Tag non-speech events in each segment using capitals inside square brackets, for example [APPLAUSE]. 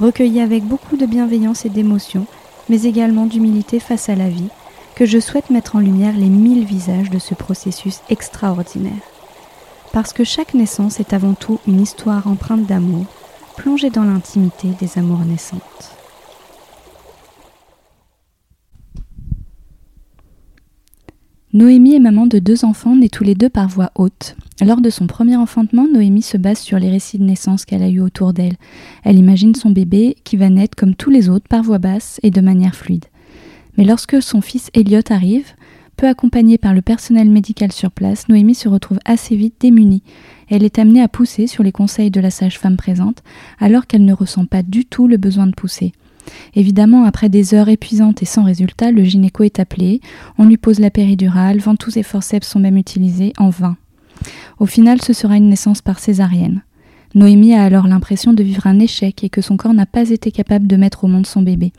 recueilli avec beaucoup de bienveillance et d'émotion, mais également d'humilité face à la vie, que je souhaite mettre en lumière les mille visages de ce processus extraordinaire. Parce que chaque naissance est avant tout une histoire empreinte d'amour, plongée dans l'intimité des amours naissantes. Noémie est maman de deux enfants nés tous les deux par voie haute. Lors de son premier enfantement, Noémie se base sur les récits de naissance qu'elle a eus autour d'elle. Elle imagine son bébé qui va naître comme tous les autres par voie basse et de manière fluide. Mais lorsque son fils Elliot arrive, peu accompagné par le personnel médical sur place, Noémie se retrouve assez vite démunie. Elle est amenée à pousser sur les conseils de la sage-femme présente, alors qu'elle ne ressent pas du tout le besoin de pousser. Évidemment, après des heures épuisantes et sans résultat, le gynéco est appelé, on lui pose la péridurale, ventouses et forceps sont même utilisés, en vain. Au final, ce sera une naissance par césarienne. Noémie a alors l'impression de vivre un échec et que son corps n'a pas été capable de mettre au monde son bébé.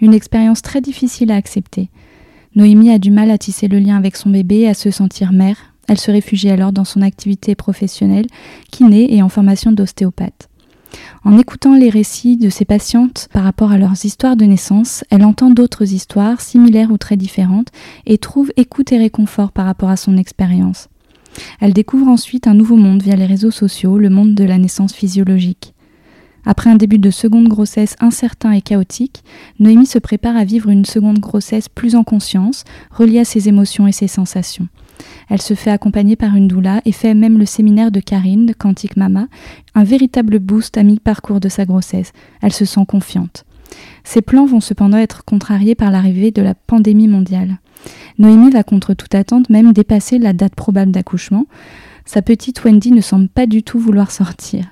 Une expérience très difficile à accepter. Noémie a du mal à tisser le lien avec son bébé et à se sentir mère. Elle se réfugie alors dans son activité professionnelle, kiné et en formation d'ostéopathe. En écoutant les récits de ses patientes par rapport à leurs histoires de naissance, elle entend d'autres histoires, similaires ou très différentes, et trouve écoute et réconfort par rapport à son expérience. Elle découvre ensuite un nouveau monde via les réseaux sociaux, le monde de la naissance physiologique. Après un début de seconde grossesse incertain et chaotique, Noémie se prépare à vivre une seconde grossesse plus en conscience, reliée à ses émotions et ses sensations. Elle se fait accompagner par une doula et fait même le séminaire de Karine, de Quantique Mama, un véritable boost à mi-parcours de sa grossesse. Elle se sent confiante. Ses plans vont cependant être contrariés par l'arrivée de la pandémie mondiale. Noémie va contre toute attente même dépasser la date probable d'accouchement. Sa petite Wendy ne semble pas du tout vouloir sortir.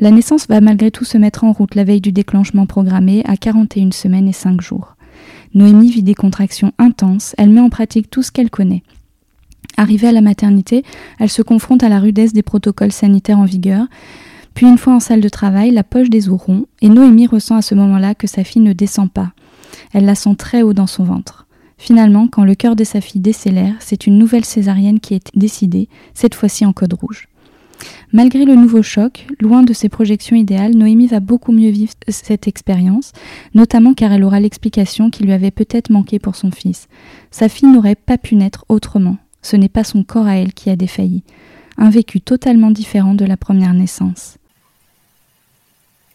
La naissance va malgré tout se mettre en route la veille du déclenchement programmé à 41 semaines et 5 jours. Noémie vit des contractions intenses, elle met en pratique tout ce qu'elle connaît. Arrivée à la maternité, elle se confronte à la rudesse des protocoles sanitaires en vigueur. Puis une fois en salle de travail, la poche des os et Noémie ressent à ce moment-là que sa fille ne descend pas. Elle la sent très haut dans son ventre. Finalement, quand le cœur de sa fille décélère, c'est une nouvelle césarienne qui est décidée, cette fois-ci en code rouge. Malgré le nouveau choc, loin de ses projections idéales, Noémie va beaucoup mieux vivre cette expérience, notamment car elle aura l'explication qui lui avait peut-être manqué pour son fils. Sa fille n'aurait pas pu naître autrement. Ce n'est pas son corps à elle qui a défailli. Un vécu totalement différent de la première naissance.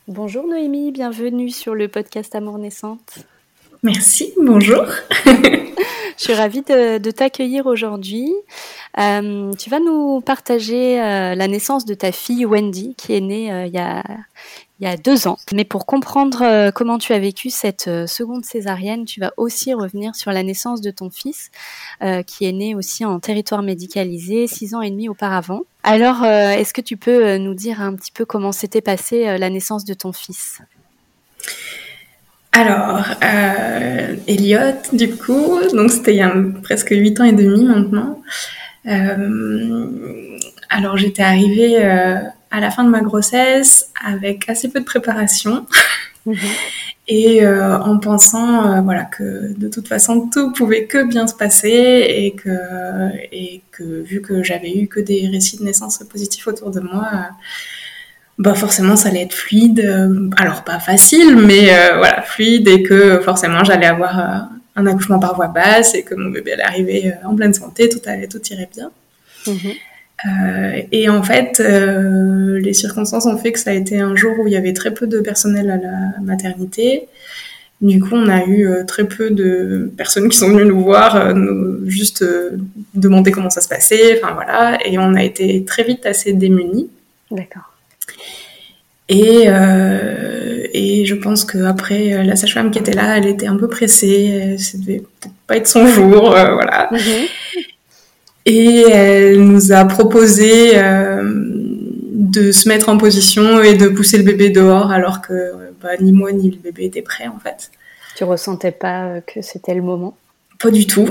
Bonjour Noémie, bienvenue sur le podcast Amour Naissante. Merci, bonjour. Je suis ravie de, t'accueillir aujourd'hui. Euh, tu vas nous partager euh, la naissance de ta fille Wendy, qui est née euh, il y a il y a deux ans. Mais pour comprendre comment tu as vécu cette seconde césarienne, tu vas aussi revenir sur la naissance de ton fils, qui est né aussi en territoire médicalisé six ans et demi auparavant. Alors, est-ce que tu peux nous dire un petit peu comment s'était passée la naissance de ton fils? Alors, euh, Elliot, du coup, donc c'était il y a presque huit ans et demi maintenant. alors j'étais arrivée à la fin de ma grossesse avec assez peu de préparation. Mhm. [LAUGHS] Et euh, en pensant euh, voilà que de toute façon tout pouvait que bien se passer et que et que vu que j'avais eu que des récits de naissance positifs autour de moi euh, bah forcément ça allait être fluide alors pas facile mais voilà fluide et que forcément j'allais avoir un accouchement par voie basse et que mon bébé allait arriver en pleine santé tout allait tout irait bien mhm. Euh, et en fait, euh, les circonstances ont fait que ça a été un jour où il y avait très peu de personnel à la maternité Du coup, on a eu très peu de personnes qui sont venues nous voir, juste demander comment ça se passait, enfin voilà, et on a été très vite assez démunis. D'accord. Et, euh, et je pense qu'après, euh, la sage-femme qui était là, elle était un peu pressée. Ça devait peut-être pas être son [LAUGHS] jour, euh, voilà. Mhm. Et elle nous a proposé de se mettre en position et de pousser le bébé dehors, alors que bah, ni moi ni le bébé étaient prêts, en fait. Tu ressentais pas que c'était le moment? Pas du tout.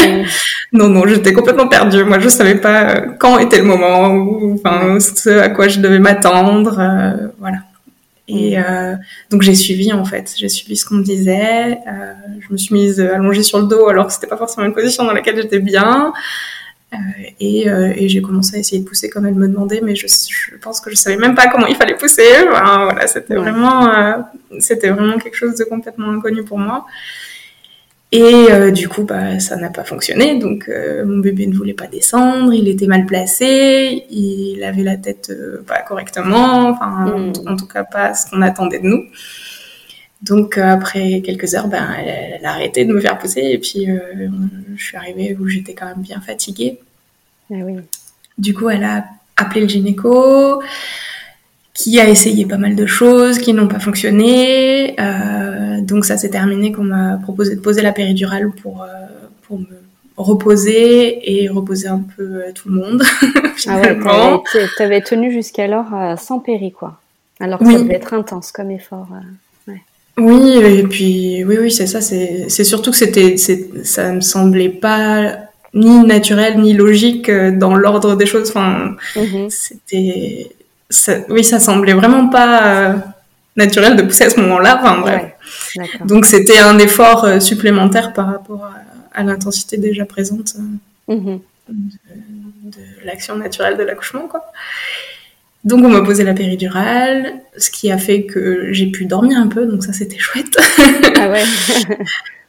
[LAUGHS] non, non, j'étais complètement perdue. Moi, je savais pas euh, quand était le moment, ou enfin, ce à quoi je devais m'attendre, euh, voilà. Et mm. euh, donc j'ai suivi en fait, j'ai suivi ce qu'on me disait. Euh, je me suis mise allongée sur le dos alors que c'était pas forcément une position dans laquelle j'étais bien. Euh, et, et j'ai commencé à essayer de pousser comme elle me demandait, mais je, je, pense que je savais même pas comment il fallait pousser. Enfin, voilà, c'était vraiment, c'était vraiment quelque chose de complètement inconnu pour moi. Et euh, du coup, bah, ça n'a pas fonctionné. Donc, euh, mon bébé ne voulait pas descendre, il était mal placé, il avait la tête euh, pas correctement, enfin, hmm. en, tout cas pas ce qu'on attendait de nous. Donc, après quelques heures, ben, elle, a arrêté de me faire pousser et puis je suis arrivée où j'étais quand même bien fatiguée. Ah oui. Du coup, elle a appelé le gynéco qui a essayé pas mal de choses qui n'ont pas fonctionné. Euh, donc ça s'est terminé qu'on m'a proposé de poser la péridurale pour, euh, pour me reposer et reposer un peu euh, tout le monde. [LAUGHS] ah ouais, t'avais tenu jusqu'alors sans péri, quoi. Alors que ça devait être intense comme effort. Ouais. Oui, et puis oui, oui, c'est ça. C'est surtout que c'était, ça me semblait pas ni naturel ni logique dans l'ordre des choses. Enfin, mhm. c'était oui, ça semblait vraiment pas euh, naturel de pousser à ce moment-là. Enfin, bref. Donc c'était un effort euh, supplémentaire par rapport à, l'intensité déjà présente euh, mm-hmm. de, l'action naturelle de l'accouchement. Donc on m'a posé la péridurale, ce qui a fait que j'ai pu dormir un peu, donc ça c'était chouette. ah ouais. [LAUGHS]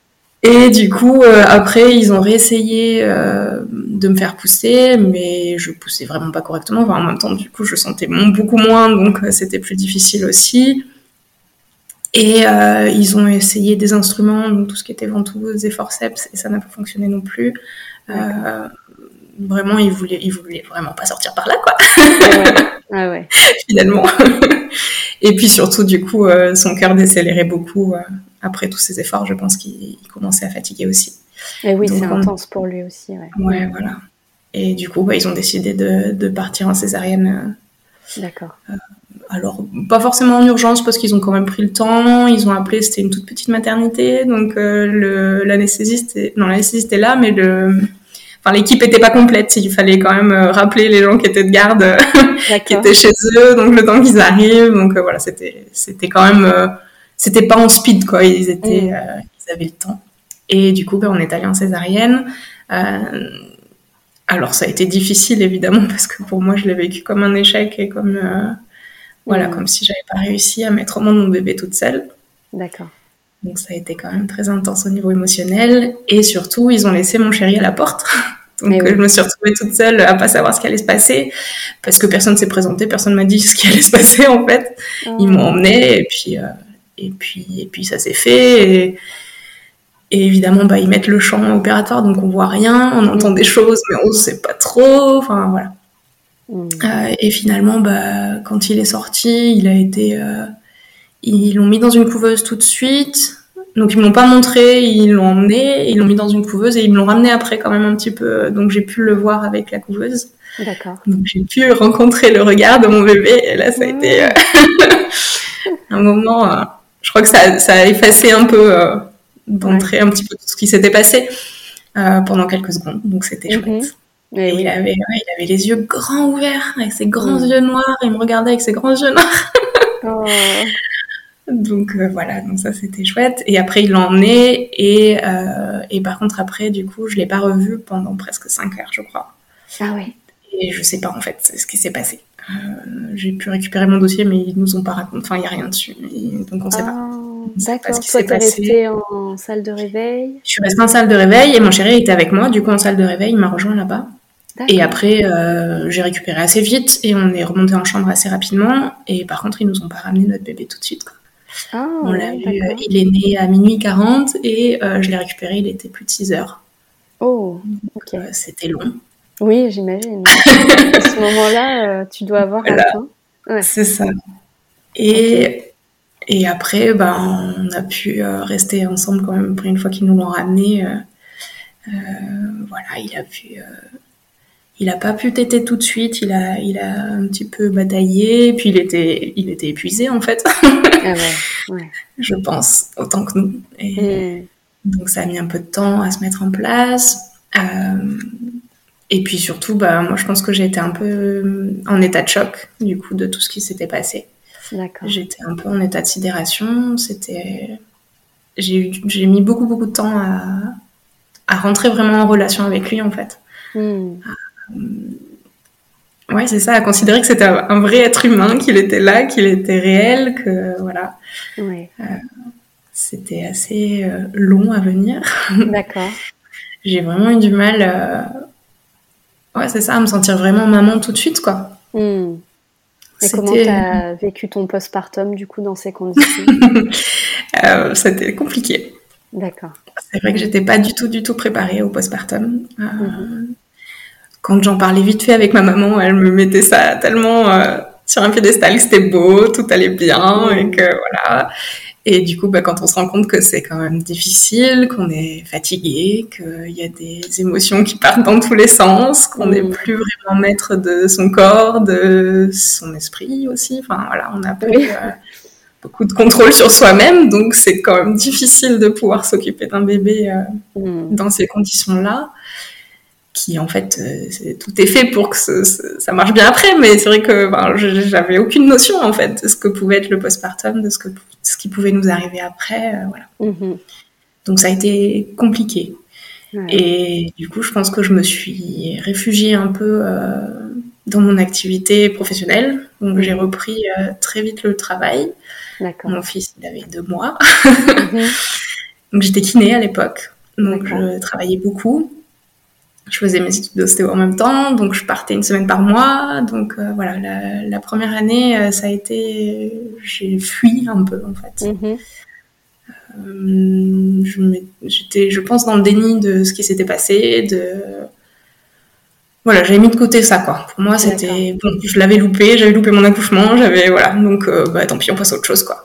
Et du coup, euh, après, ils ont réessayé euh, de me faire pousser, mais je poussais vraiment pas correctement. Enfin, en même temps, du coup, je sentais beaucoup moins, donc euh, c'était plus difficile aussi. Et ils ont essayé des instruments, donc tout ce qui était ventouse et forceps, et ça n'a pas fonctionné non plus. Vraiment, ils voulaient, ils voulaient vraiment pas sortir par là, quoi. Ah ouais. [LAUGHS] Finalement. [LAUGHS] et puis surtout, du coup, son cœur décélérait beaucoup après tous ces efforts, je pense qu'il commençait à fatiguer aussi. Et oui, c'est intense pour lui aussi. Ouais, ouais voilà. Et du coup, bah, ils ont décidé de, de partir en césarienne. Euh, D'accord. Euh, alors, pas forcément en urgence parce qu'ils ont quand même pris le temps. Ils ont appelé, c'était une toute petite maternité, donc euh, l'anesthésiste, non, l'anesthésiste est là, mais le, enfin l'équipe était pas complète. Il fallait quand même euh, rappeler les gens qui étaient de garde, [LAUGHS] qui étaient chez eux, donc le temps qu'ils arrivent. Donc voilà, c'était c'était quand même c'était pas en speed quoi. Ils étaient, mm. euh, ils avaient le temps. Et du coup, ben, on est allé en césarienne. Euh, alors ça a été difficile évidemment [LAUGHS] parce que pour moi, je l'ai vécu comme un échec et comme euh, voilà, mm. comme si j'avais pas réussi à mettre au monde mon bébé toute seule. D'accord. Donc ça a été quand même très intense au niveau émotionnel et surtout ils ont laissé mon chéri à la porte. [LAUGHS] Donc je me suis retrouvée toute seule à pas savoir ce qui allait se passer parce que personne s'est présenté, personne m'a dit ce qui allait se passer en fait. Ils m'ont emmené et puis et puis, et puis ça s'est fait. Et, évidemment, bah, ils mettent le champ opératoire, donc on voit rien, on entend des choses, mais on ne sait pas trop. Enfin, voilà. Mm. Euh, et finalement, bah, quand il est sorti, il a été, euh, ils l'ont mis dans une couveuse tout de suite. Donc ils m'ont pas montré, ils l'ont emmené, ils l'ont mis dans une couveuse et ils me l'ont ramené après quand même un petit peu. Donc j'ai pu le voir avec la couveuse. D'accord. Donc j'ai pu rencontrer le regard de mon bébé et là ça a été euh, [LAUGHS] un moment je crois que ça, ça a effacé un peu euh, d'entrer un petit peu tout ce qui s'était passé euh, pendant quelques secondes. Donc c'était mhm. chouette. Et, il, avait, il avait les yeux grands ouverts, avec ses grands mhm. yeux noirs, il me regardait avec ses grands yeux noirs. oh. Donc euh, voilà, donc ça c'était chouette. Et après il l'a emmené, et, euh, et par contre après, du coup, je l'ai pas revu pendant presque 5 heures, je crois. Ah ouais. Et je sais pas en fait ce qui s'est passé. Euh, j'ai pu récupérer mon dossier, mais ils nous ont pas raconté. Enfin, il n'y a rien dessus. donc, on ne sait pas. Ah, d'accord. Toi, tu es resté en salle de réveil? Je suis restée en salle de réveil et mon chéri était avec moi. Du coup, en salle de réveil, il m'a rejoint là-bas. Et après, euh, j'ai récupéré assez vite et on est remonté en chambre assez rapidement. Et par contre, ils nous ont pas ramené notre bébé tout de suite. Ah, On l'a vu, il est né à minuit 40 et je l'ai récupéré, il était plus de 6 heures. Oh, ok. C'était long. Oui, j'imagine. [LAUGHS] à ce moment-là, tu dois avoir un temps. Ouais. C'est ça. Et, et après, ben, on a pu rester ensemble quand même. Après, une fois qu'ils nous l'ont ramené, voilà, il a pu il n'a pas pu téter tout de suite, il a, il a un petit peu bataillé, puis il était, il était épuisé en fait. Ah [LAUGHS] Je pense, autant que nous. Et mm. Donc ça a mis un peu de temps à se mettre en place. Euh, et puis surtout, bah, moi je pense que j'ai été un peu en état de choc du coup de tout ce qui s'était passé. J'étais un peu en état de sidération. C'était, j'ai, j'ai mis beaucoup beaucoup de temps à, à rentrer vraiment en relation avec lui en fait. Mm. Euh, ouais, c'est ça, à considérer que c'était un vrai être humain, qu'il était là, qu'il était réel, que voilà. Euh, c'était assez euh, long à venir. [LAUGHS] D'accord. J'ai vraiment eu du mal, ouais, c'est ça, à me sentir vraiment maman tout de suite, quoi. Hmm. Et comment tu as vécu ton postpartum, du coup, dans ces conditions [LAUGHS] C'était compliqué. D'accord. C'est vrai que j'étais pas du tout, du tout préparée au postpartum. Mhm quand j'en parlais vite fait avec ma maman, elle me mettait ça tellement euh, sur un piédestal que c'était beau, tout allait bien et que voilà. Et du coup, bah, quand on se rend compte que c'est quand même difficile, qu'on est fatigué, qu'il y a des émotions qui partent dans tous les sens, qu'on n'est plus vraiment maître de son corps, de son esprit aussi. Enfin voilà, on a plus euh, beaucoup de contrôle sur soi-même, donc c'est quand même difficile de pouvoir s'occuper d'un bébé euh, mm. dans ces conditions-là qui en fait euh, tout est fait pour que ça marche bien après mais c'est vrai que ben, j'avais aucune notion en fait de ce que pouvait être le postpartum de ce que ce qui pouvait nous arriver après euh, voilà. Mm-hmm. donc ça a été compliqué. Et du coup je pense que je me suis réfugiée un peu euh, dans mon activité professionnelle. Donc j'ai mm-hmm. repris très vite le travail. Mon fils il avait deux mois. Mm-hmm. [LAUGHS] donc j'étais kiné à l'époque. Donc je travaillais beaucoup je faisais mes études d'ostéo en même temps, donc je partais une semaine par mois. Donc euh, voilà, la, première année, euh, ça a été, j'ai fui un peu en fait. Mhm. Euh, j'étais, je pense, dans le déni de ce qui s'était passé, de voilà, j'avais mis de côté ça quoi. Pour moi, c'était bon, je l'avais loupé, j'avais loupé mon accouchement, j'avais voilà, donc bah tant pis, on passe à autre chose quoi.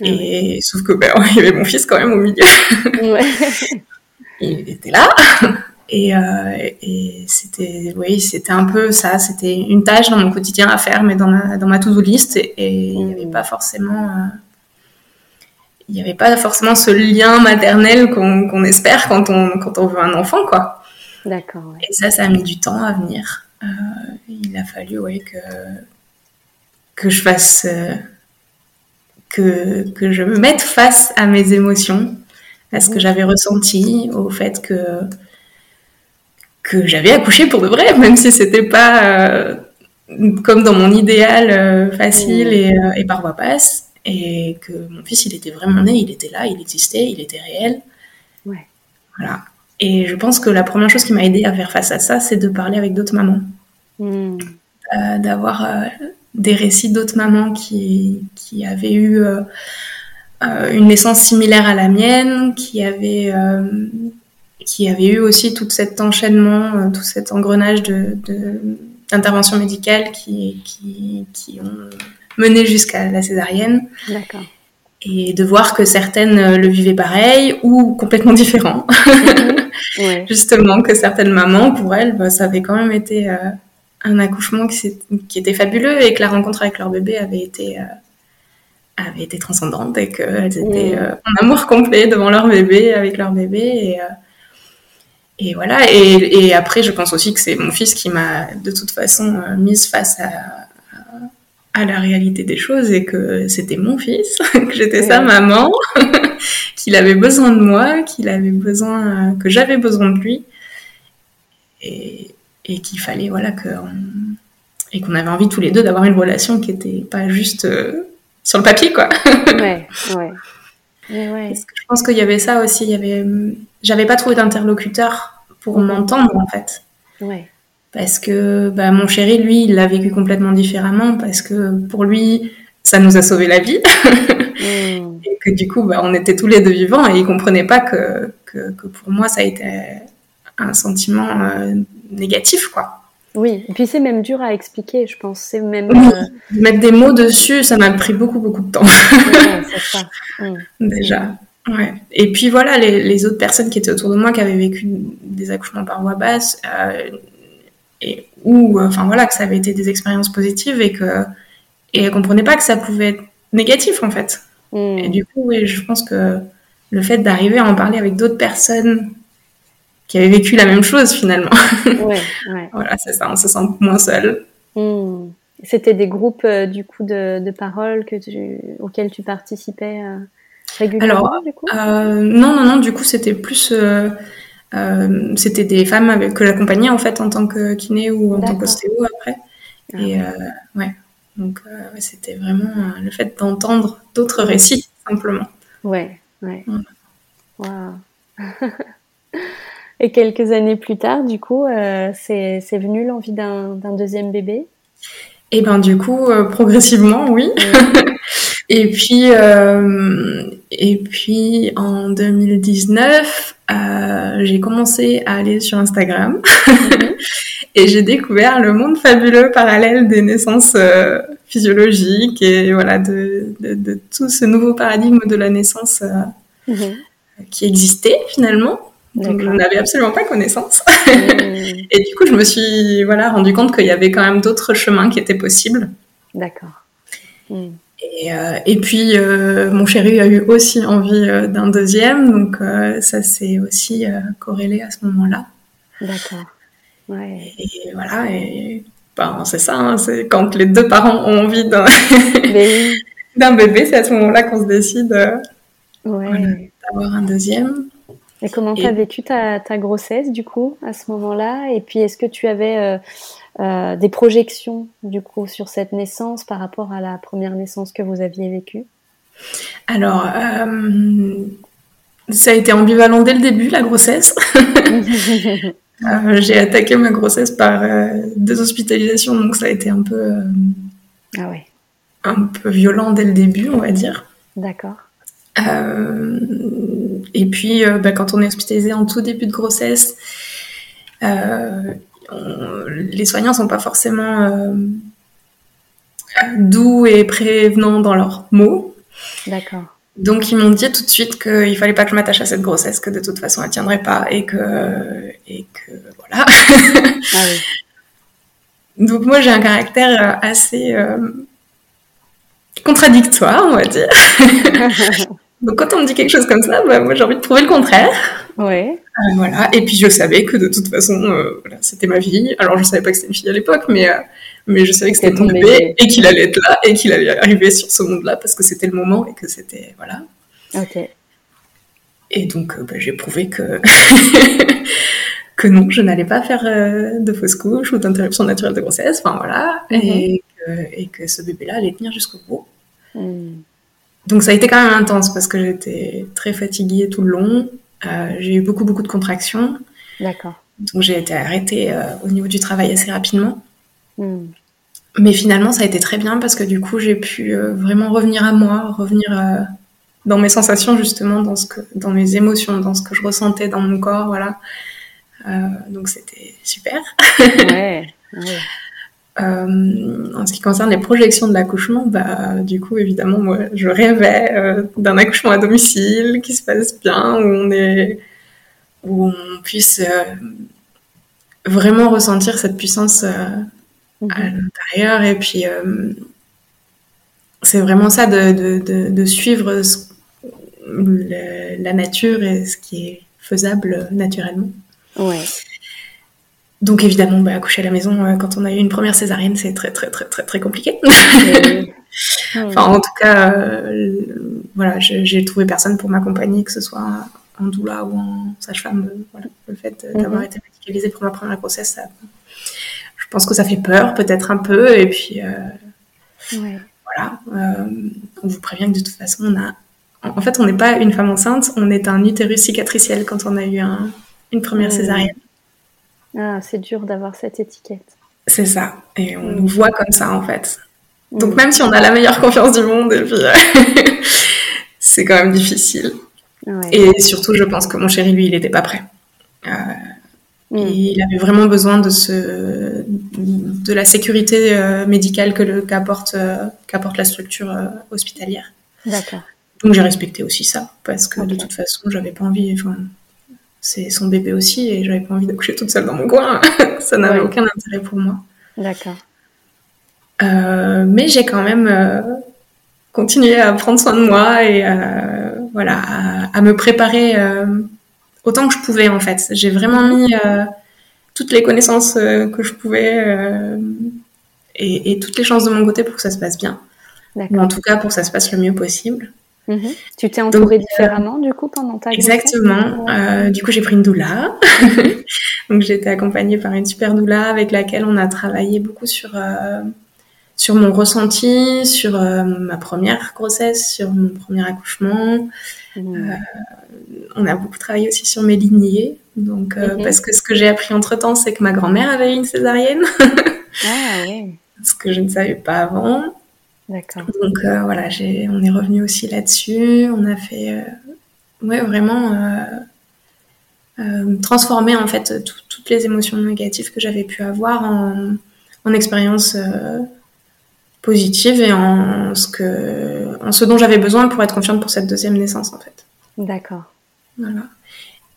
Et sauf que ben, [LAUGHS] il y avait mon fils quand même au milieu. Ouais. [LAUGHS] il était là. Et, euh, et c'était, oui, c'était un peu ça. C'était une tâche dans mon quotidien à faire, mais dans ma, dans ma to-do list. Et il n'y avait pas forcément, euh, il n'y avait pas forcément ce lien maternel qu'on espère quand on, quand on veut un enfant, quoi. D'accord. Et ça, ça a mis du temps à venir. Euh, il a fallu, ouais, que, que je fasse, euh, que, que je me mette face à mes émotions, à ce que j'avais ressenti, au fait que que j'avais accouché pour de vrai, même si c'était pas euh, comme dans mon idéal euh, facile et, euh, et, par voie passe, et que mon fils il était vraiment né, il était là, il existait, il était réel. Ouais. Voilà. Et je pense que la première chose qui m'a aidé à faire face à ça, c'est de parler avec d'autres mamans, hmm. d'avoir des récits d'autres mamans qui, qui avaient eu une naissance similaire à la mienne, qui avaient qui avait eu aussi tout cet enchaînement, euh, tout cet engrenage de, d'interventions médicales qui, qui, qui, ont mené jusqu'à la césarienne. D'accord. Et de voir que certaines euh, le vivaient pareil ou complètement [LAUGHS] différent. Mhm. Justement, que certaines mamans, pour elles, bah, ça avait quand même été euh, un accouchement qui, qui, était fabuleux et que la rencontre avec leur bébé avait été, avait été transcendante et qu'elles étaient en amour complet devant leur bébé, avec leur bébé. Et, et voilà. Et, après, je pense aussi que c'est mon fils qui m'a de toute façon euh, mise face à, à, la réalité des choses et que c'était mon fils, [LAUGHS] que j'étais sa maman, [LAUGHS] qu'il avait besoin de moi, qu'il avait besoin, que j'avais besoin de lui, et, et qu'il fallait voilà que et qu'on avait envie tous les deux d'avoir une relation qui était pas juste euh, sur le papier quoi. [LAUGHS] ouais, ouais. ouais. je pense qu'il y avait ça aussi. Il y avait j'avais pas trouvé d'interlocuteur pour m'entendre en fait. Ouais. Parce que bah, mon chéri, lui, il l'a vécu complètement différemment parce que pour lui, ça nous a sauvé la vie. Mm. et que du coup, bah, on était tous les deux vivants et ils comprenaient pas que, que, que pour moi, ça a été un sentiment euh, négatif, quoi. Oui, et puis c'est même dur à expliquer, je pense. C'est même euh, mettre des mots dessus, ça m'a pris beaucoup beaucoup de temps. c'est ça. [LAUGHS] Mm. Déjà. Ouais. Et puis voilà, les, les, autres personnes qui étaient autour de moi, qui avaient vécu des accouchements par voie basse, euh, et ou enfin voilà, que ça avait été des expériences positives et que et elles comprenaient pas que ça pouvait être négatif en fait. Mm. Et du coup, oui, je pense que le fait d'arriver à en parler avec d'autres personnes qui avaient vécu la même chose finalement. [LAUGHS] Ouais, ouais. voilà, c'est ça, on se sent moins seul. Hmm. C'était des groupes euh, du coup de, de paroles que tu, auxquels tu participais euh, régulièrement Alors, du coup? euh, Non, non, non, du coup c'était plus... c'était des femmes avec, que j'accompagnais en fait en tant que kiné ou en tant qu'ostéo après. Ah Et ouais, donc c'était vraiment le fait d'entendre d'autres récits simplement. Ouais, ouais. Wow. [LAUGHS] Et quelques années plus tard, du coup, euh, c'est venu l'envie d'un deuxième bébé? Et eh ben du coup, euh, progressivement, oui. [LAUGHS] et puis, euh, et puis en 2019, j'ai commencé à aller sur Instagram mhm. [LAUGHS] et j'ai découvert le monde fabuleux parallèle des naissances physiologiques et voilà de, de, de, tout ce nouveau paradigme de la naissance mhm. qui existait finalement. Donc je n'avais absolument pas connaissance. Mmh. [LAUGHS] et du coup, je me suis voilà rendu compte qu'il y avait quand même d'autres chemins qui étaient possibles. D'accord. Mmh. Et, euh, et, puis euh, mon chéri a eu aussi envie euh, d'un deuxième, donc ça s'est aussi corrélé à ce moment-là. D'accord. Ouais. Et voilà, et ben, c'est ça, hein, c'est quand les deux parents ont envie d'un [LAUGHS] [LAUGHS] bébé, c'est à ce moment-là qu'on se décide d'avoir un deuxième. Et comment tu as vécu ta, grossesse du coup à ce moment-là? Et puis est-ce que tu avais euh, euh, des projections du coup sur cette naissance par rapport à la première naissance que vous aviez vécue? Alors, euh, ça a été ambivalent dès le début, la grossesse. [LAUGHS] J'ai attaqué ma grossesse par deux hospitalisations, donc ça a été un peu, ah ouais. un peu violent dès le début, on va dire. D'accord. Euh, et puis, euh, bah, quand on est hospitalisé en tout début de grossesse, euh, les soignants sont pas forcément doux et prévenants dans leurs mots. D'accord. Donc ils m'ont dit tout de suite qu'il fallait pas que je m'attache à cette grossesse, que de toute façon elle tiendrait pas et que et que voilà. Ah oui. [LAUGHS] Donc moi j'ai un caractère assez contradictoire, on va dire. [LAUGHS] Donc quand on me dit quelque chose comme ça, bah, moi j'ai envie de prouver le contraire. Ouais. Euh, voilà. Et puis je savais que de toute façon, euh, voilà, c'était ma vie. Alors je savais pas que c'était une fille à l'époque, mais euh, mais je savais que c'était mon bébé et qu'il allait être là et qu'il allait arriver sur ce monde-là parce que c'était le moment et que c'était voilà. Ok. Et donc bah, j'ai prouvé que [LAUGHS] que non, je n'allais pas faire de fausse couche ou d'interruption naturelle de grossesse. Enfin voilà, mhm. et, que, et, que, ce bébé-là allait tenir jusqu'au bout. Donc ça a été quand même intense parce que j'étais très fatiguée tout le long. Euh, j'ai eu beaucoup beaucoup de contractions. D'accord. Donc j'ai été arrêtée euh, au niveau du travail assez rapidement. Hmm. Mais finalement ça a été très bien parce que du coup j'ai pu euh, vraiment revenir à moi, revenir dans mes sensations justement, dans ce que, dans mes émotions, dans ce que je ressentais dans mon corps, voilà. donc c'était super. ouais. [LAUGHS] ouais. Euh, en ce qui concerne les projections de l'accouchement, bah, du coup, évidemment, moi, je rêvais euh, d'un accouchement à domicile qui se passe bien, où on est, où on puisse euh, vraiment ressentir cette puissance mhm. à l'intérieur. Et puis, c'est vraiment ça de, de, de, suivre la nature et ce qui est faisable naturellement. Ouais. Donc évidemment, bah, accoucher à la maison euh, quand on a eu une première césarienne, c'est très très très très très compliqué. [LAUGHS] enfin, en tout cas, euh, voilà, j'ai trouvé personne pour m'accompagner, que ce soit en doula ou en sage-femme. Euh, voilà, le fait d'avoir mhm. été médicalisée pour ma première grossesse, ça, je pense que ça fait peur, peut-être un peu, et puis voilà, on vous prévient que de toute façon, on a, en fait, on n'est pas une femme enceinte, on est un utérus cicatriciel quand on a eu une première césarienne. Ah, c'est dur d'avoir cette étiquette. C'est ça. Et on nous voit comme ça, en fait. Donc même si on a la meilleure confiance du monde, et puis [LAUGHS] c'est quand même difficile. Et surtout, je pense que mon chéri, lui, il n'était pas prêt. Euh, mm. Il avait vraiment besoin de, ce, de la sécurité euh, médicale que qu'apporte euh, qu'apporte la structure hospitalière. D'accord. Donc j'ai respecté aussi ça, parce que de toute façon, j'avais pas envie. C'est son bébé aussi, et j'avais pas envie d'accoucher toute seule dans mon coin. [LAUGHS] ça n'avait aucun intérêt pour moi. D'accord. mais j'ai quand même continué à prendre soin de moi et voilà, à, me préparer euh, autant que je pouvais en fait. J'ai vraiment mis euh, toutes les connaissances euh, que je pouvais et, toutes les chances de mon côté pour que ça se passe bien. Ou en tout cas pour que ça se passe le mieux possible. Mhm. Tu t'es entourée différemment du coup pendant ta Exactement. du coup j'ai pris une doula. [LAUGHS] Donc j'ai été accompagnée par une super doula avec laquelle on a travaillé beaucoup sur sur mon ressenti, sur euh, ma première grossesse, sur mon premier accouchement. Mmh. Euh, on a beaucoup travaillé aussi sur mes lignées. Donc, euh, mmh. parce que ce que j'ai appris entre temps, c'est que ma grand-mère avait eu une césarienne. [LAUGHS] ah, oui. Ce que je ne savais pas avant. D'accord. Donc voilà, j'ai, on est revenu aussi là-dessus. On a fait, ouais, vraiment transformer en fait toutes les émotions négatives que j'avais pu avoir en, en expérience positive et en ce, que, en ce dont j'avais besoin pour être confiante pour cette deuxième naissance, en fait. D'accord. Voilà.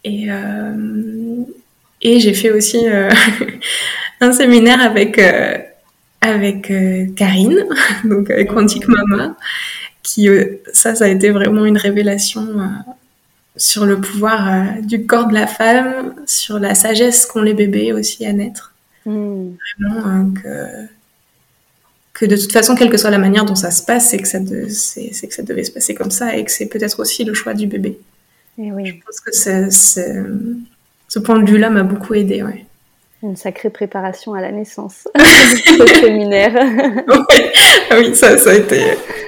Et, euh, et j'ai fait aussi euh, [LAUGHS] un séminaire avec, euh, avec Karine, [LAUGHS] donc avec Quantique Mama, qui, ça, ça a été vraiment une révélation sur le pouvoir du corps de la femme, sur la sagesse qu'ont les bébés aussi à naître. Hmm. Vraiment, que que de toute façon, quelle que soit la manière dont ça se passe, c'est que, ça c'est, que ça devait se passer comme ça et que c'est peut-être aussi le choix du bébé. Et oui. Je pense que ce point de vue-là m'a beaucoup aidé. Ouais. Une sacrée préparation à la naissance, [LAUGHS] ce séminaire. Oui, ça, ça a été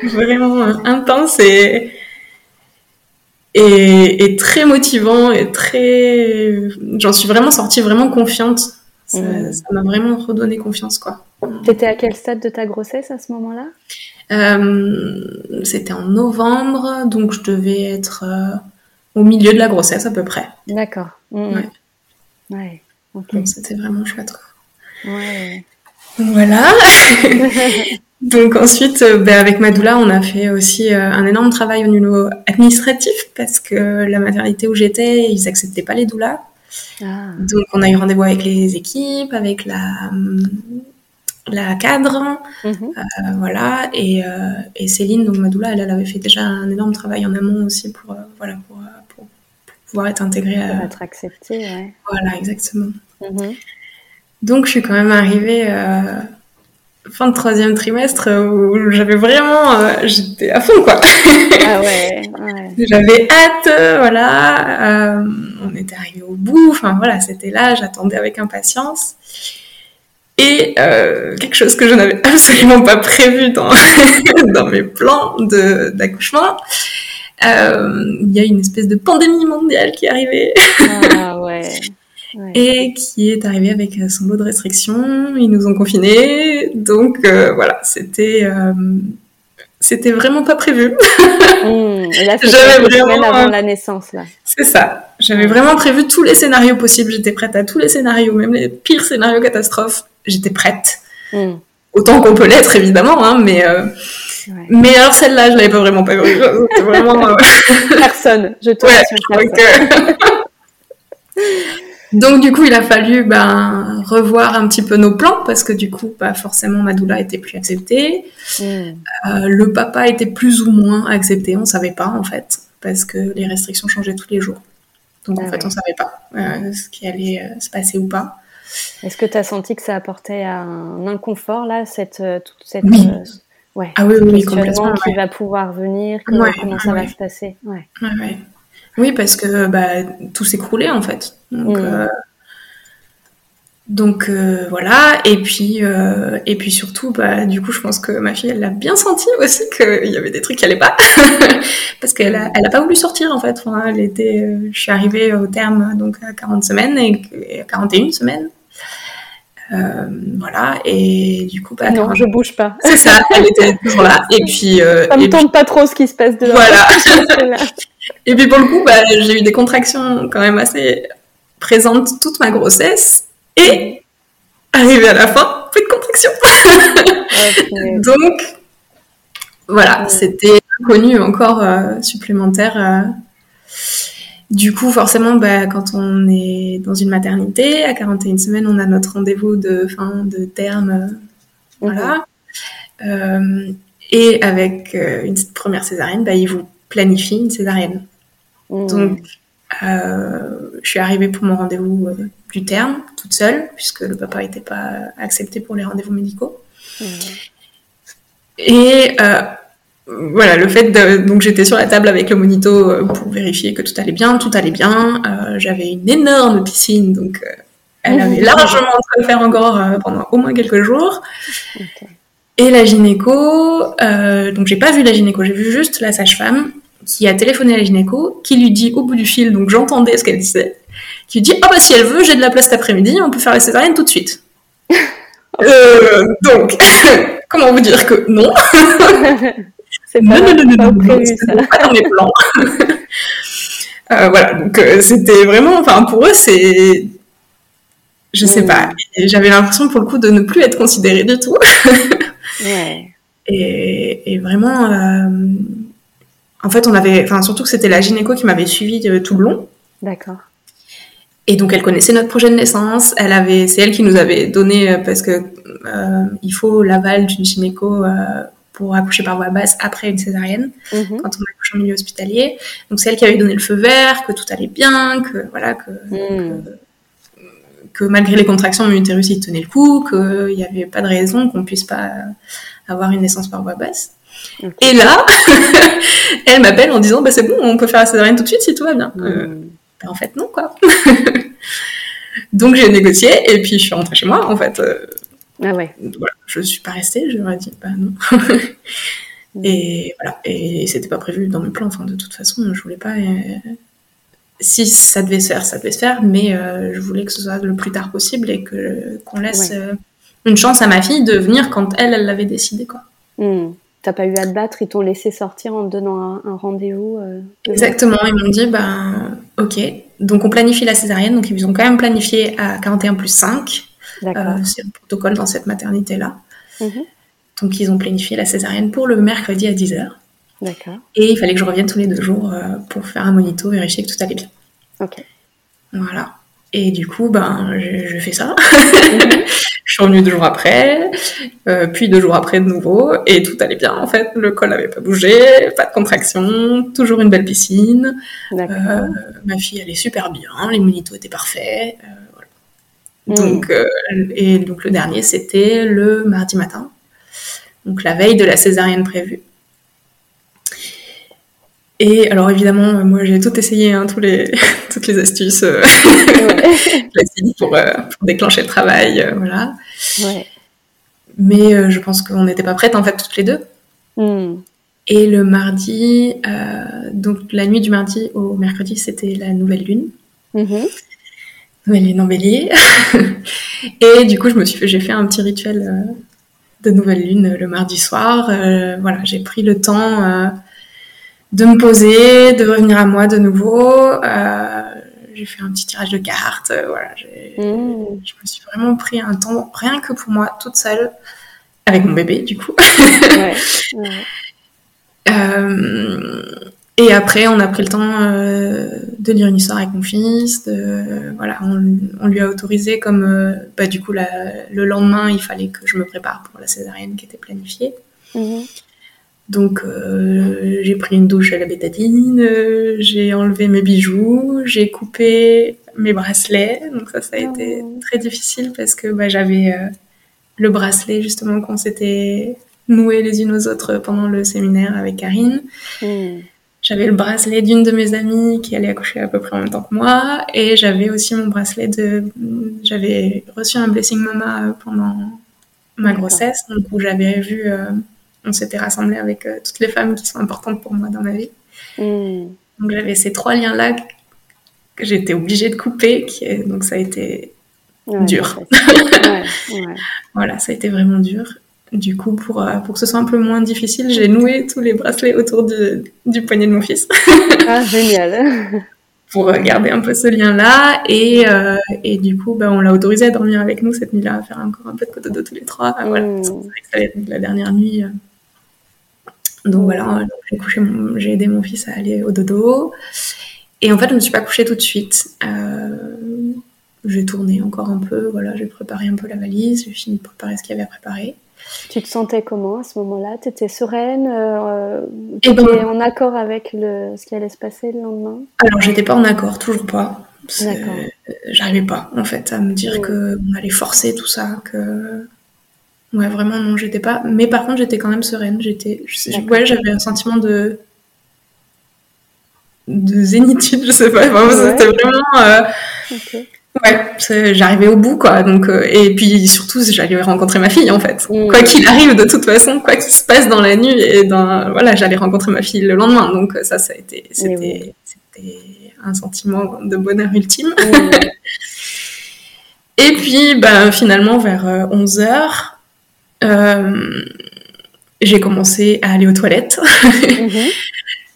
vraiment intense et, et, et très motivant et très. J'en suis vraiment sortie vraiment confiante Mm. Ça m'a vraiment redonné confiance, quoi. T'étais à quel stade de ta grossesse à ce moment-là? Euh, C'était en novembre, donc je devais être euh, au milieu de la grossesse à peu près. D'accord. Mm. Ouais. Ouais. Donc c'était vraiment chouette. Quoi. Ouais. Voilà. [LAUGHS] donc ensuite, euh, ben, avec Madoula, on a fait aussi un énorme travail au niveau administratif parce que la maternité où j'étais, ils acceptaient pas les doulas. Ah. Donc, on a eu rendez-vous avec les équipes, avec la, la cadre, mhm. euh, voilà, et, euh, et, Céline, donc Madoula, elle, elle, avait fait déjà un énorme travail en amont aussi pour, euh, voilà, pour, pouvoir être intégrée. Pour être acceptée, ouais. Voilà, exactement. Mhm. Donc, je suis quand même arrivée fin de troisième trimestre où j'avais vraiment, euh, j'étais à fond quoi. Ah ouais. [LAUGHS] j'avais hâte, voilà. Euh, on était arrivé au bout. Enfin voilà, c'était là. J'attendais avec impatience. Et euh, quelque chose que je n'avais [LAUGHS] absolument pas prévu dans [LAUGHS] dans mes plans d'accouchement. Il y a une espèce de pandémie mondiale qui est arrivée. Ah [LAUGHS] ouais et qui est arrivé avec euh, son lot de restrictions. Ils nous ont confinés, donc euh, voilà, c'était euh, c'était vraiment pas prévu. Mmh, là, j'avais vraiment avant la naissance là. C'est ça. J'avais vraiment prévu tous les scénarios possibles. J'étais prête à tous les scénarios, même les pires scénarios catastrophes. J'étais prête. Mmh. Autant qu'on peut l'être évidemment, hein, mais mais alors celle-là, je l'avais pas vraiment pas prévu. [LAUGHS] Vraiment, personne. Je te ouais, [LAUGHS] Donc du coup, il a fallu ben, revoir un petit peu nos plans parce que du coup, forcément, Madoula était plus acceptée. Mm. Euh, le papa était plus ou moins accepté, on savait pas en fait parce que les restrictions changeaient tous les jours. Donc en ah fait, on savait pas euh, ce qui allait euh, se passer ou pas. Est-ce que tu as senti que ça apportait un inconfort là, cette toute cette oui. Ouais, ah oui, oui, complètement, qui va pouvoir venir, comment, comment ça va se passer. Ouais. Oui, parce que bah, tout s'écroulait en fait. Donc, mm. euh, donc euh, voilà. Et puis, euh, et puis surtout, bah, du coup, je pense que ma fille, elle l'a bien senti aussi qu'il [LAUGHS] y avait des trucs qui allaient pas, [LAUGHS] parce qu'elle a, elle a pas voulu sortir en fait. Enfin, elle était, je suis arrivée au terme donc à 40 semaines et, à 41 semaines. Euh, voilà, et du coup, bah, non, je bouge pas. C'est ça, [LAUGHS] elle était toujours là. Et puis, euh, ça me tente pas trop ce qui se passe de Voilà. [LAUGHS] [LAUGHS] et puis pour le coup, bah, j'ai eu des contractions quand même assez présentes toute ma grossesse, et arrivé à la fin, plus de contractions. Donc, voilà, c'était connu encore euh, supplémentaire. Euh. Du coup, forcément, bah, quand on est dans une maternité, à 41 semaines, on a notre rendez-vous de fin de terme. Euh, voilà. et avec une première césarienne, bah, ils vous planifient une césarienne. Mmh. Donc, je suis arrivée pour mon rendez-vous du terme, toute seule, puisque le papa n'était pas accepté pour les rendez-vous médicaux. Mmh. Et voilà, le fait de, donc j'étais sur la table avec le monito euh, pour vérifier que tout allait bien, tout allait bien. Euh, j'avais une énorme piscine, donc euh, elle avait largement de faire encore pendant au moins quelques jours. Et la gynéco, donc j'ai pas vu la gynéco, j'ai vu juste la sage-femme qui a téléphoné à la gynéco, qui lui dit au bout du fil, donc j'entendais ce qu'elle disait, qui lui dit ah bah si elle veut, j'ai de la place cet après-midi, on peut faire la césarienne tout de suite. [LAUGHS] donc [LAUGHS] comment vous dire que non? [LAUGHS] C'est pas, non, non, non, non, prévu, ça. pas dans mes plans. euh, voilà, donc euh, c'était vraiment, enfin pour eux c'est, je sais pas, j'avais l'impression pour le coup de ne plus être considérée du tout. [LAUGHS] ouais. et, et, vraiment, euh, en fait on avait, enfin surtout que c'était la gynéco qui m'avait suivi euh, tout le long. D'accord. Et donc elle connaissait notre projet de naissance. Elle avait, c'est elle qui nous avait donné parce que euh, il faut l'aval d'une gynéco euh, pour accoucher par voie basse après une césarienne, mhm. quand on accouche en milieu hospitalier. Donc c'est elle qui avait donné le feu vert, que tout allait bien, que voilà, que, mhm. que, malgré les contractions, mon utérus il tenait le coup, qu'il n'y avait pas de raison qu'on puisse pas avoir une naissance par voie basse. Et là, [LAUGHS] elle m'appelle en disant bah c'est bon, on peut faire la césarienne tout de suite si tout va bien. Mhm. Euh, ben, en fait non quoi. [LAUGHS] Donc j'ai négocié et puis je suis rentrée chez moi en fait. Euh, ah ouais. Voilà, je suis pas restée, j'aurais dit bah non. et voilà, et c'était pas prévu dans mes plans. Enfin, de toute façon, je voulais pas. Euh, si ça devait se faire, ça devait se faire, mais euh, je voulais que ce soit le plus tard possible et que qu'on laisse euh, une chance à ma fille de venir quand elle, elle l'avait décidé, quoi. Hmm. T'as pas eu à te battre, ils t'ont laissé sortir en te donnant un, rendez-vous. Exactement, ils m'ont dit, ben, ok, donc on planifie la césarienne, donc ils ont quand même planifié à 41 plus 5. Euh, c'est le protocole dans cette maternité-là. Mhm. Donc, ils ont planifié la césarienne pour le mercredi à 10h. D'accord. Et il fallait que je revienne tous les deux jours euh, pour faire un monito, vérifier que tout allait bien. Ok. Voilà. Et du coup, ben, je, fais ça. [LAUGHS] Mhm. je suis revenue deux jours après, euh, puis deux jours après de nouveau, et tout allait bien en fait. Le col n'avait pas bougé, pas de contraction, toujours une belle piscine. Euh, ma fille allait super bien, les monitos étaient parfaits. Donc, euh, et donc le dernier, c'était le mardi matin, donc la veille de la césarienne prévue. Et alors évidemment, moi j'ai tout essayé, hein, tous les, [LAUGHS] toutes les astuces euh, [LAUGHS] pour, euh, pour, déclencher le travail, voilà. Mais je pense qu'on n'était pas prêtes en fait toutes les deux. Mm. Et le mardi, donc la nuit du mardi au mercredi, c'était la nouvelle lune. Mm-hmm lune en bélier. et du coup, je me suis fait, j'ai fait un petit rituel euh, de nouvelle lune le mardi soir. Euh, voilà, j'ai pris le temps euh, de me poser, de revenir à moi de nouveau. j'ai fait un petit tirage de cartes. voilà, mmh. je me suis vraiment pris un temps rien que pour moi, toute seule, avec mon bébé, du coup. [LAUGHS] ouais, Et après, on a pris le temps euh, de lire une histoire avec mon fils. De, voilà, on, lui a autorisé comme, euh, bah, du coup, le lendemain, il fallait que je me prépare pour la césarienne qui était planifiée. Mhm. Donc, euh, j'ai pris une douche à la bétadine, j'ai enlevé mes bijoux, j'ai coupé mes bracelets. Donc ça, ça a été oh. très difficile parce que bah, j'avais le bracelet justement qu'on s'était noué les unes aux autres pendant le séminaire avec Karine. Mhm. J'avais le bracelet d'une de mes amies qui allait accoucher à peu près en même temps que moi, et j'avais aussi mon bracelet de. J'avais reçu un blessing mama euh, pendant ma grossesse, donc où j'avais vu. Euh, on s'était rassemblés avec euh, toutes les femmes qui sont importantes pour moi dans ma vie. Hmm. Donc j'avais ces trois liens-là que j'étais obligée de couper, qui donc ça a été dur. [LAUGHS] voilà, ça a été vraiment dur. Du coup, pour, euh, pour que ce soit un peu moins difficile, j'ai noué tous les bracelets autour du, du poignet de mon fils. [LAUGHS] ah, génial [LAUGHS] pour garder un peu ce lien-là. Et, euh, et du coup, bah, on l'a autorisé à dormir avec nous cette nuit-là, à faire encore un peu de cododo tous les trois. Ah, voilà, mmh. c'est la dernière nuit. Euh. Donc voilà, j'ai, couché j'ai aidé mon fils à aller au dodo. Et en fait, je ne me suis pas couchée tout de suite. Euh, j'ai tourné encore un peu, voilà, j'ai préparé un peu la valise, j'ai fini de préparer ce qu'il y avait à préparer. Tu te sentais comment à ce moment-là? Tu étais sereine euh, Tu eh ben, étais en accord avec le, ce qui allait se passer le lendemain? Alors, j'étais pas en accord, toujours pas. D'accord. J'arrivais pas, en fait, à me dire que qu'on allait forcer tout ça, que. Ouais, vraiment, non, j'étais pas. Mais par contre, j'étais quand même sereine. J'étais. Ouais, j'avais un sentiment de. de zénitude, je sais pas. C'était vraiment. Euh, Ouais, j'arrivais au bout, quoi. Donc, euh, et puis surtout, j'allais rencontrer ma fille, en fait. Mm. Quoi qu'il arrive, de toute façon, quoi qu'il se passe dans la nuit, et dans, voilà, j'allais rencontrer ma fille le lendemain. Donc ça, ça a été, c'était, un sentiment de bonheur ultime. Mm. [LAUGHS] et puis, ben, finalement, vers 11 euh, heures, euh, j'ai commencé à aller aux toilettes. Mm-hmm.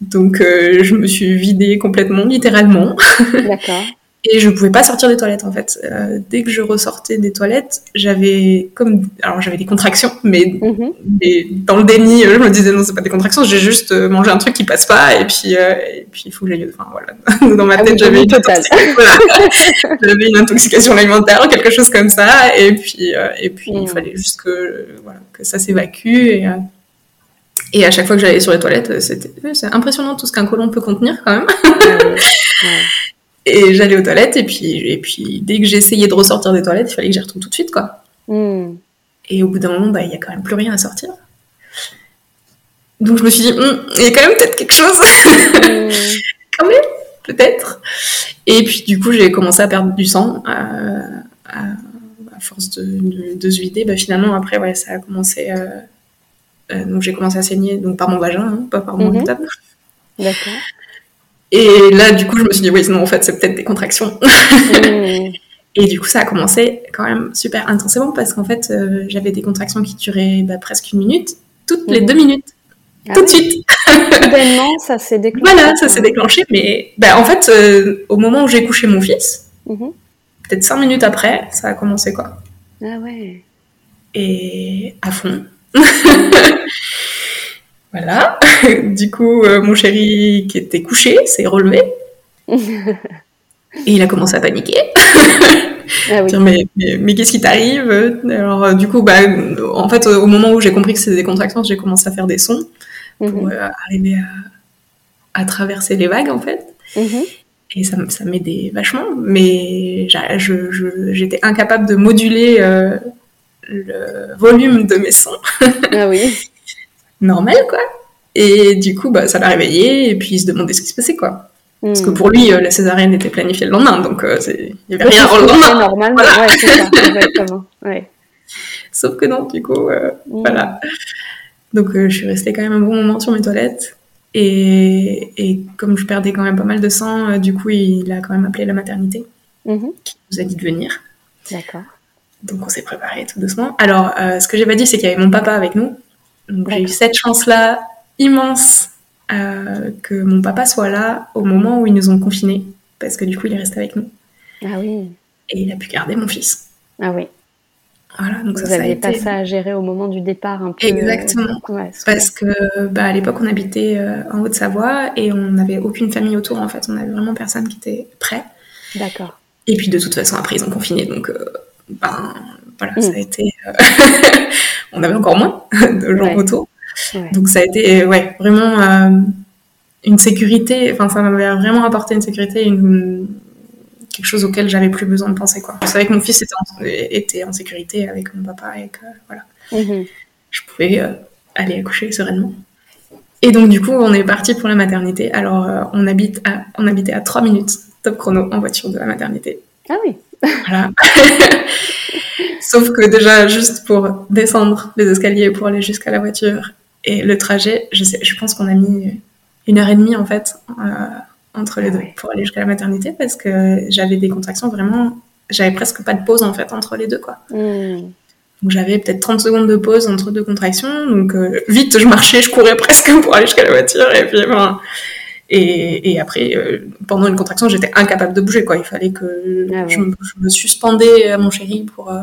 [LAUGHS] Donc, je me suis vidée complètement, littéralement. D'accord. Et je pouvais pas sortir des toilettes en fait. Euh, dès que je ressortais des toilettes, j'avais comme alors j'avais des contractions, mais, mhm. mais, dans le déni, je me disais non c'est pas des contractions, j'ai juste euh, mangé un truc qui passe pas et puis euh, et puis il faut que j'aille. Enfin voilà, [LAUGHS] dans ma ah tête j'avais une, [LAUGHS] j'avais une intoxication alimentaire, quelque chose comme ça, et puis et puis il mhm. fallait juste que voilà que ça s'évacue et et à chaque fois que j'allais sur les toilettes, c'était c'est impressionnant tout ce qu'un colon peut contenir quand même. [LAUGHS] Et j'allais aux toilettes, et puis, et puis dès que j'essayais de ressortir des toilettes, il fallait que j'y retourne tout de suite, quoi. Hmm. Et au bout d'un moment, bah, il y a quand même plus rien à sortir. Donc je me suis dit, hum, il y a quand même peut-être quelque chose. Hmm. [LAUGHS] quand même, peut-être. Et puis du coup, j'ai commencé à perdre du sang. Euh, à, force de, de, se vider, bah, finalement, après, ouais, ça a commencé. Euh, euh, donc j'ai commencé à saigner donc par mon vagin, hein, pas par mon mm D'accord. Et là, du coup, je me suis dit, oui, non, en fait, c'est peut-être des contractions. Mmh. [LAUGHS] Et du coup, ça a commencé quand même super intensément parce qu'en fait, euh, j'avais des contractions qui duraient bah, presque une minute, toutes les mmh. deux minutes. Ah tout de suite. [LAUGHS] Soudainement, ça s'est déclenché. Voilà, ça s'est déclenché. Mais bah, en fait, euh, au moment où j'ai couché mon fils, mmh. peut-être cinq minutes après, ça a commencé quoi. Ah ouais. Et à fond. [LAUGHS] Voilà. [LAUGHS] du coup, euh, mon chéri qui était couché s'est relevé. [LAUGHS] et il a commencé à paniquer. Ah mais, mais, qu'est-ce qui t'arrive? Alors, euh, du coup, bah, en fait, au moment où j'ai compris que c'était des contractions, j'ai commencé à faire des sons pour mhm. euh, arriver à, traverser les vagues, en fait. Mhm. Et ça, ça m'aidait vachement, mais j'étais incapable de moduler le volume de mes sons. ah oui [LAUGHS] normal, quoi. Et du coup, bah, ça l'a réveillé, et puis il se demandait ce qui se passait, quoi. Parce que hmm. pour lui, euh, la césarienne était planifiée le lendemain, donc euh, il n'y avait rien avant le lendemain. normal, ouais, c'est ça, [LAUGHS] exactement. Ouais. Sauf que non, du coup, euh, hmm. voilà. Donc je suis restée quand même un bon moment sur mes toilettes. Et, et comme je perdais quand même pas mal de sang, du coup, il a quand même appelé la maternité, mm-hmm. qui nous a dit de venir. D'accord. Donc on s'est préparé tout doucement. Alors, ce que j'ai pas dit, c'est qu'il y avait mon papa avec nous. Donc j'ai eu cette chance-là immense euh, que mon papa soit là au moment où ils nous ont confinés, parce que du coup il est resté avec nous. Ah oui. Et il a pu garder mon fils. Ah oui. Voilà, donc Vous ça, n'aviez pas ça à gérer au moment du départ un peu. Exactement. parce que bah, à l'époque on habitait euh, en Haute-Savoie et on n'avait aucune famille autour en fait. On avait vraiment personne qui était prêt. D'accord. Et puis de toute façon après ils ont confiné donc euh, ben voilà mm. ça a été [LAUGHS] on avait encore moins [LAUGHS] de gens autour. Donc ça a été ouais, vraiment euh, une sécurité, enfin ça m'avait vraiment apporté une sécurité, une, quelque chose auquel j'avais plus besoin de penser. Quoi. Je savais que mon fils était en, était en sécurité avec mon papa et que voilà, mm-hmm. je pouvais euh, aller accoucher sereinement. Et donc du coup on est parti pour la maternité. Alors euh, on, habite à, on habitait à 3 minutes top chrono en voiture de la maternité. Ah oui. Voilà. [LAUGHS] Sauf que déjà, juste pour descendre les escaliers pour aller jusqu'à la voiture et le trajet, je, sais, je pense qu'on a mis une heure et demie en fait euh, entre les deux pour aller jusqu'à la maternité parce que j'avais des contractions vraiment j'avais presque pas de pause en fait entre les deux quoi. Hmm. Donc j'avais peut-être 30 secondes de pause entre deux contractions. Donc euh, vite, je marchais, je courais [LAUGHS] presque pour aller jusqu'à la voiture. Et puis et, et, après, euh, pendant une contraction, j'étais incapable de bouger. Quoi. Il fallait que ah je, me, suspendais à mon chéri pour, euh,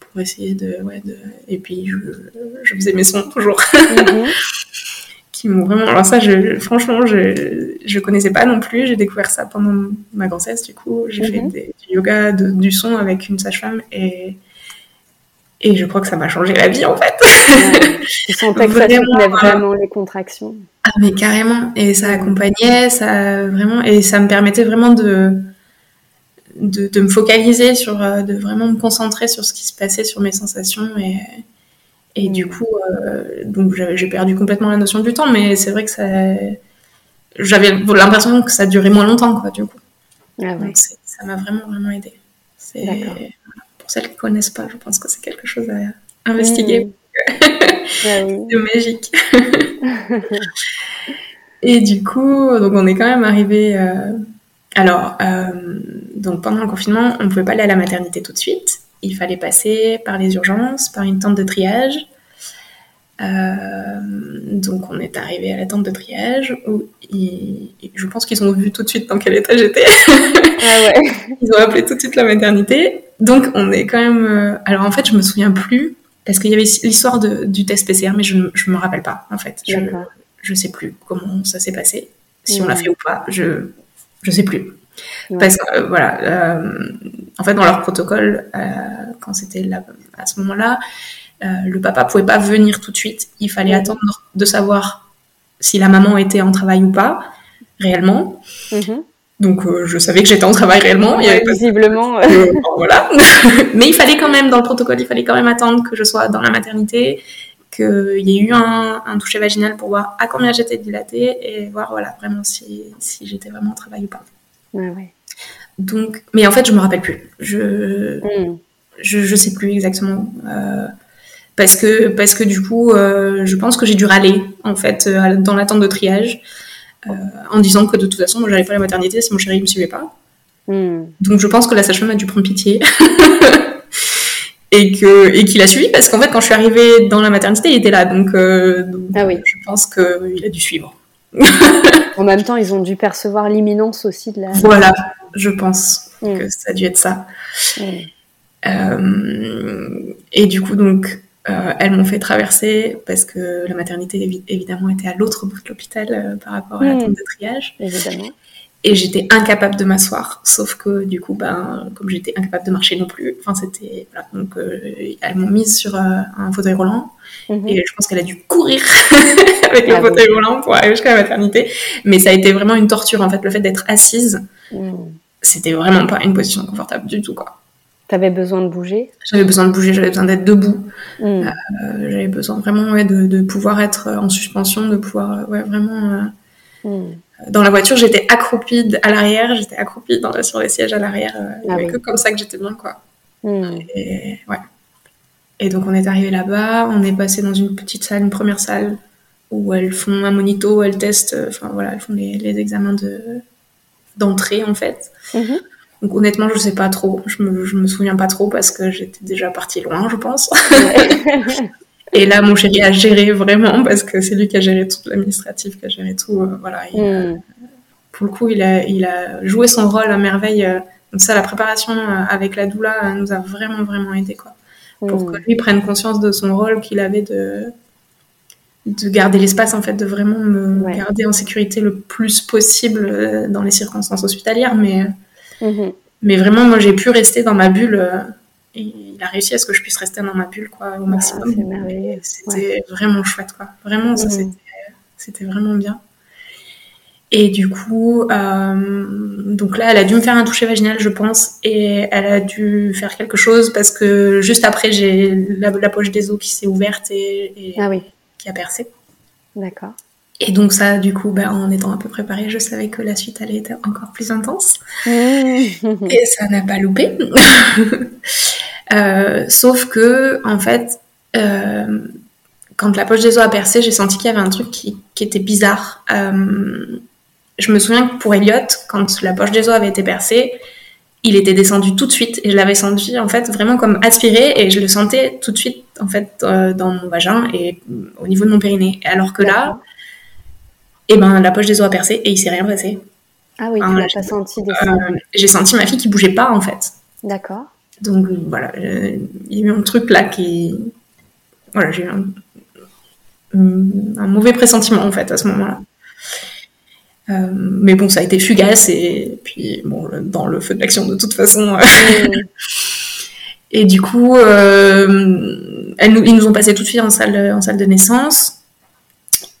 pour essayer de, ouais, de... Et puis je, je, faisais mes sons toujours. [LAUGHS] Mhm. qui m'ont vraiment... Alors ça, je, franchement, je je connaissais pas non plus. J'ai découvert ça pendant ma grossesse. Du coup, j'ai fait mhm. des, du yoga, du son avec une sage-femme et et je crois que ça m'a changé la vie en fait. [LAUGHS] tu sentais que ça soutenait vraiment les contractions. Ah mais carrément. Et ça accompagnait, ça vraiment, et ça me permettait vraiment de, de, me focaliser sur, euh, de vraiment me concentrer sur ce qui se passait, sur mes sensations et, et du coup, euh, donc j'ai perdu complètement la notion du temps, mais c'est vrai que ça, j'avais l'impression que ça durait moins longtemps quoi du coup. Ah ouais. Donc ça m'a vraiment vraiment aidé. C'est pour celles qui ne connaissent pas, je pense que c'est quelque chose à investiguer. Mmh. C'est magique. [LAUGHS] et du coup, donc on est quand même arrivé. Euh, alors, euh, donc pendant le confinement, on ne pouvait pas aller à la maternité tout de suite. Il fallait passer par les urgences, par une tente de triage. Euh, donc on est arrivé à la tente de triage où je pense qu'ils ont vu tout de suite dans quel état j'étais. Ah ouais. [LAUGHS] Ils ont appelé tout de suite la maternité. Donc on est quand même. Alors en fait je me souviens plus parce qu'il y avait l'histoire du test PCR mais je ne me rappelle pas en fait. Je, je sais plus comment ça s'est passé, si on l'a fait ou pas. Je je sais plus. Parce que euh, voilà, en fait dans leur protocole quand c'était à ce moment-là euh, le papa pouvait pas venir tout de suite. Il fallait attendre de savoir si la maman était en travail ou pas, réellement. Mhm. Donc euh, je savais que j'étais en travail réellement. visiblement. [LAUGHS] Euh, voilà. [LAUGHS] Mais il fallait quand même, dans le protocole, il fallait quand même attendre que je sois dans la maternité, qu'il y ait eu un, toucher vaginal pour voir à combien j'étais dilatée et voir voilà, vraiment si, j'étais vraiment en travail ou pas. Donc, mais en fait, je me rappelle plus. Je, mm. je, je, sais plus exactement parce que parce que du coup, euh, je pense que j'ai dû râler en fait euh, dans l'attente de triage, euh, en disant que de toute façon, moi, j'allais pas à la maternité si mon chéri me suivait pas. Hmm. Donc je pense que la sage-femme a dû prendre pitié. [LAUGHS] et que et qu'il a suivi parce qu'en fait quand je suis arrivée dans la maternité il était là donc, ah oui. je pense qu'il a dû suivre [LAUGHS] en même temps ils ont dû percevoir l'imminence aussi de la voilà je pense hmm. que ça a dû être ça hmm. et du coup donc euh, elles m'ont fait traverser parce que la maternité évidemment était à l'autre bout de l'hôpital euh, par rapport à la tente de triage. Évidemment. Et j'étais incapable de m'asseoir, sauf que du coup, ben, comme j'étais incapable de marcher non plus, enfin c'était, donc euh, elles m'ont mise sur un fauteuil roulant mhm. et je pense qu'elle a dû courir [LAUGHS] avec le ah fauteuil roulant pour aller jusqu'à la maternité. Mais ça a été vraiment une torture en fait, le fait d'être assise, mhm. c'était vraiment pas une position confortable du tout quoi. T'avais besoin de bouger? J'avais besoin de bouger, j'avais besoin d'être debout. Hmm. Euh, j'avais besoin vraiment ouais, de, de, pouvoir être en suspension, de pouvoir ouais, vraiment. Euh, hmm. Dans la voiture, j'étais accroupie à l'arrière, j'étais accroupie dans, sur les sièges à l'arrière. Euh, ah que comme ça que j'étais bien, quoi. Hmm. Et, ouais. Et donc on est arrivé là-bas, on est passé dans une petite salle, une première salle où elles font un monito, elles testent, enfin voilà, elles font les, les examens de d'entrée en fait. Mm-hmm. Donc honnêtement, je sais pas trop. Je me, je me souviens pas trop parce que j'étais déjà partie loin, je pense. [LAUGHS] et là, mon chéri a géré vraiment parce que c'est lui qui a géré tout l'administratif, qui a géré tout. Euh, voilà. Hmm. pour le coup, il a, il a joué son rôle à merveille. Euh, donc ça, la préparation euh, avec la doula nous a vraiment, vraiment aidé, quoi. Pour hmm. que lui prenne conscience de son rôle qu'il avait de, de garder l'espace, en fait, de vraiment me garder en sécurité le plus possible dans les circonstances hospitalières, mais Mhm. Mais vraiment, moi, j'ai pu rester dans ma bulle. Euh, et il a réussi à ce que je puisse rester dans ma bulle, quoi, au maximum. c'était vraiment chouette, quoi. Vraiment, ça, mhm. c'était vraiment bien. Et du coup, euh, donc là, elle a dû me faire un toucher vaginal, je pense, et elle a dû faire quelque chose parce que juste après, j'ai la, poche des os qui s'est ouverte et, ah oui. qui a percé. D'accord. Et donc ça, du coup, ben, en étant un peu préparée, je savais que la suite allait être encore plus intense. Mmh. Et ça n'a pas loupé. [LAUGHS] euh, sauf que, en fait, euh, quand la poche des os a percé, j'ai senti qu'il y avait un truc qui, qui était bizarre. Euh, je me souviens que pour Elliot, quand la poche des os avait été percée, il était descendu tout de suite et je l'avais senti en fait vraiment comme aspiré et je le sentais tout de suite en fait dans mon vagin et au niveau de mon périnée. Alors que là, et eh ben la poche des os a percé et il s'est rien passé. Ah oui, tu l'as pas senti descendre. Euh, j'ai senti ma fille qui bougeait pas en fait. D'accord. Donc voilà, il y a eu un truc là qui, voilà, j'ai eu un, un mauvais pressentiment en fait à ce moment-là. Euh, mais bon, ça a été fugace et puis bon, dans le feu de l'action de toute façon. Euh, [LAUGHS] et du coup, elles nous, ils nous ont passé tout de suite en salle, en salle de naissance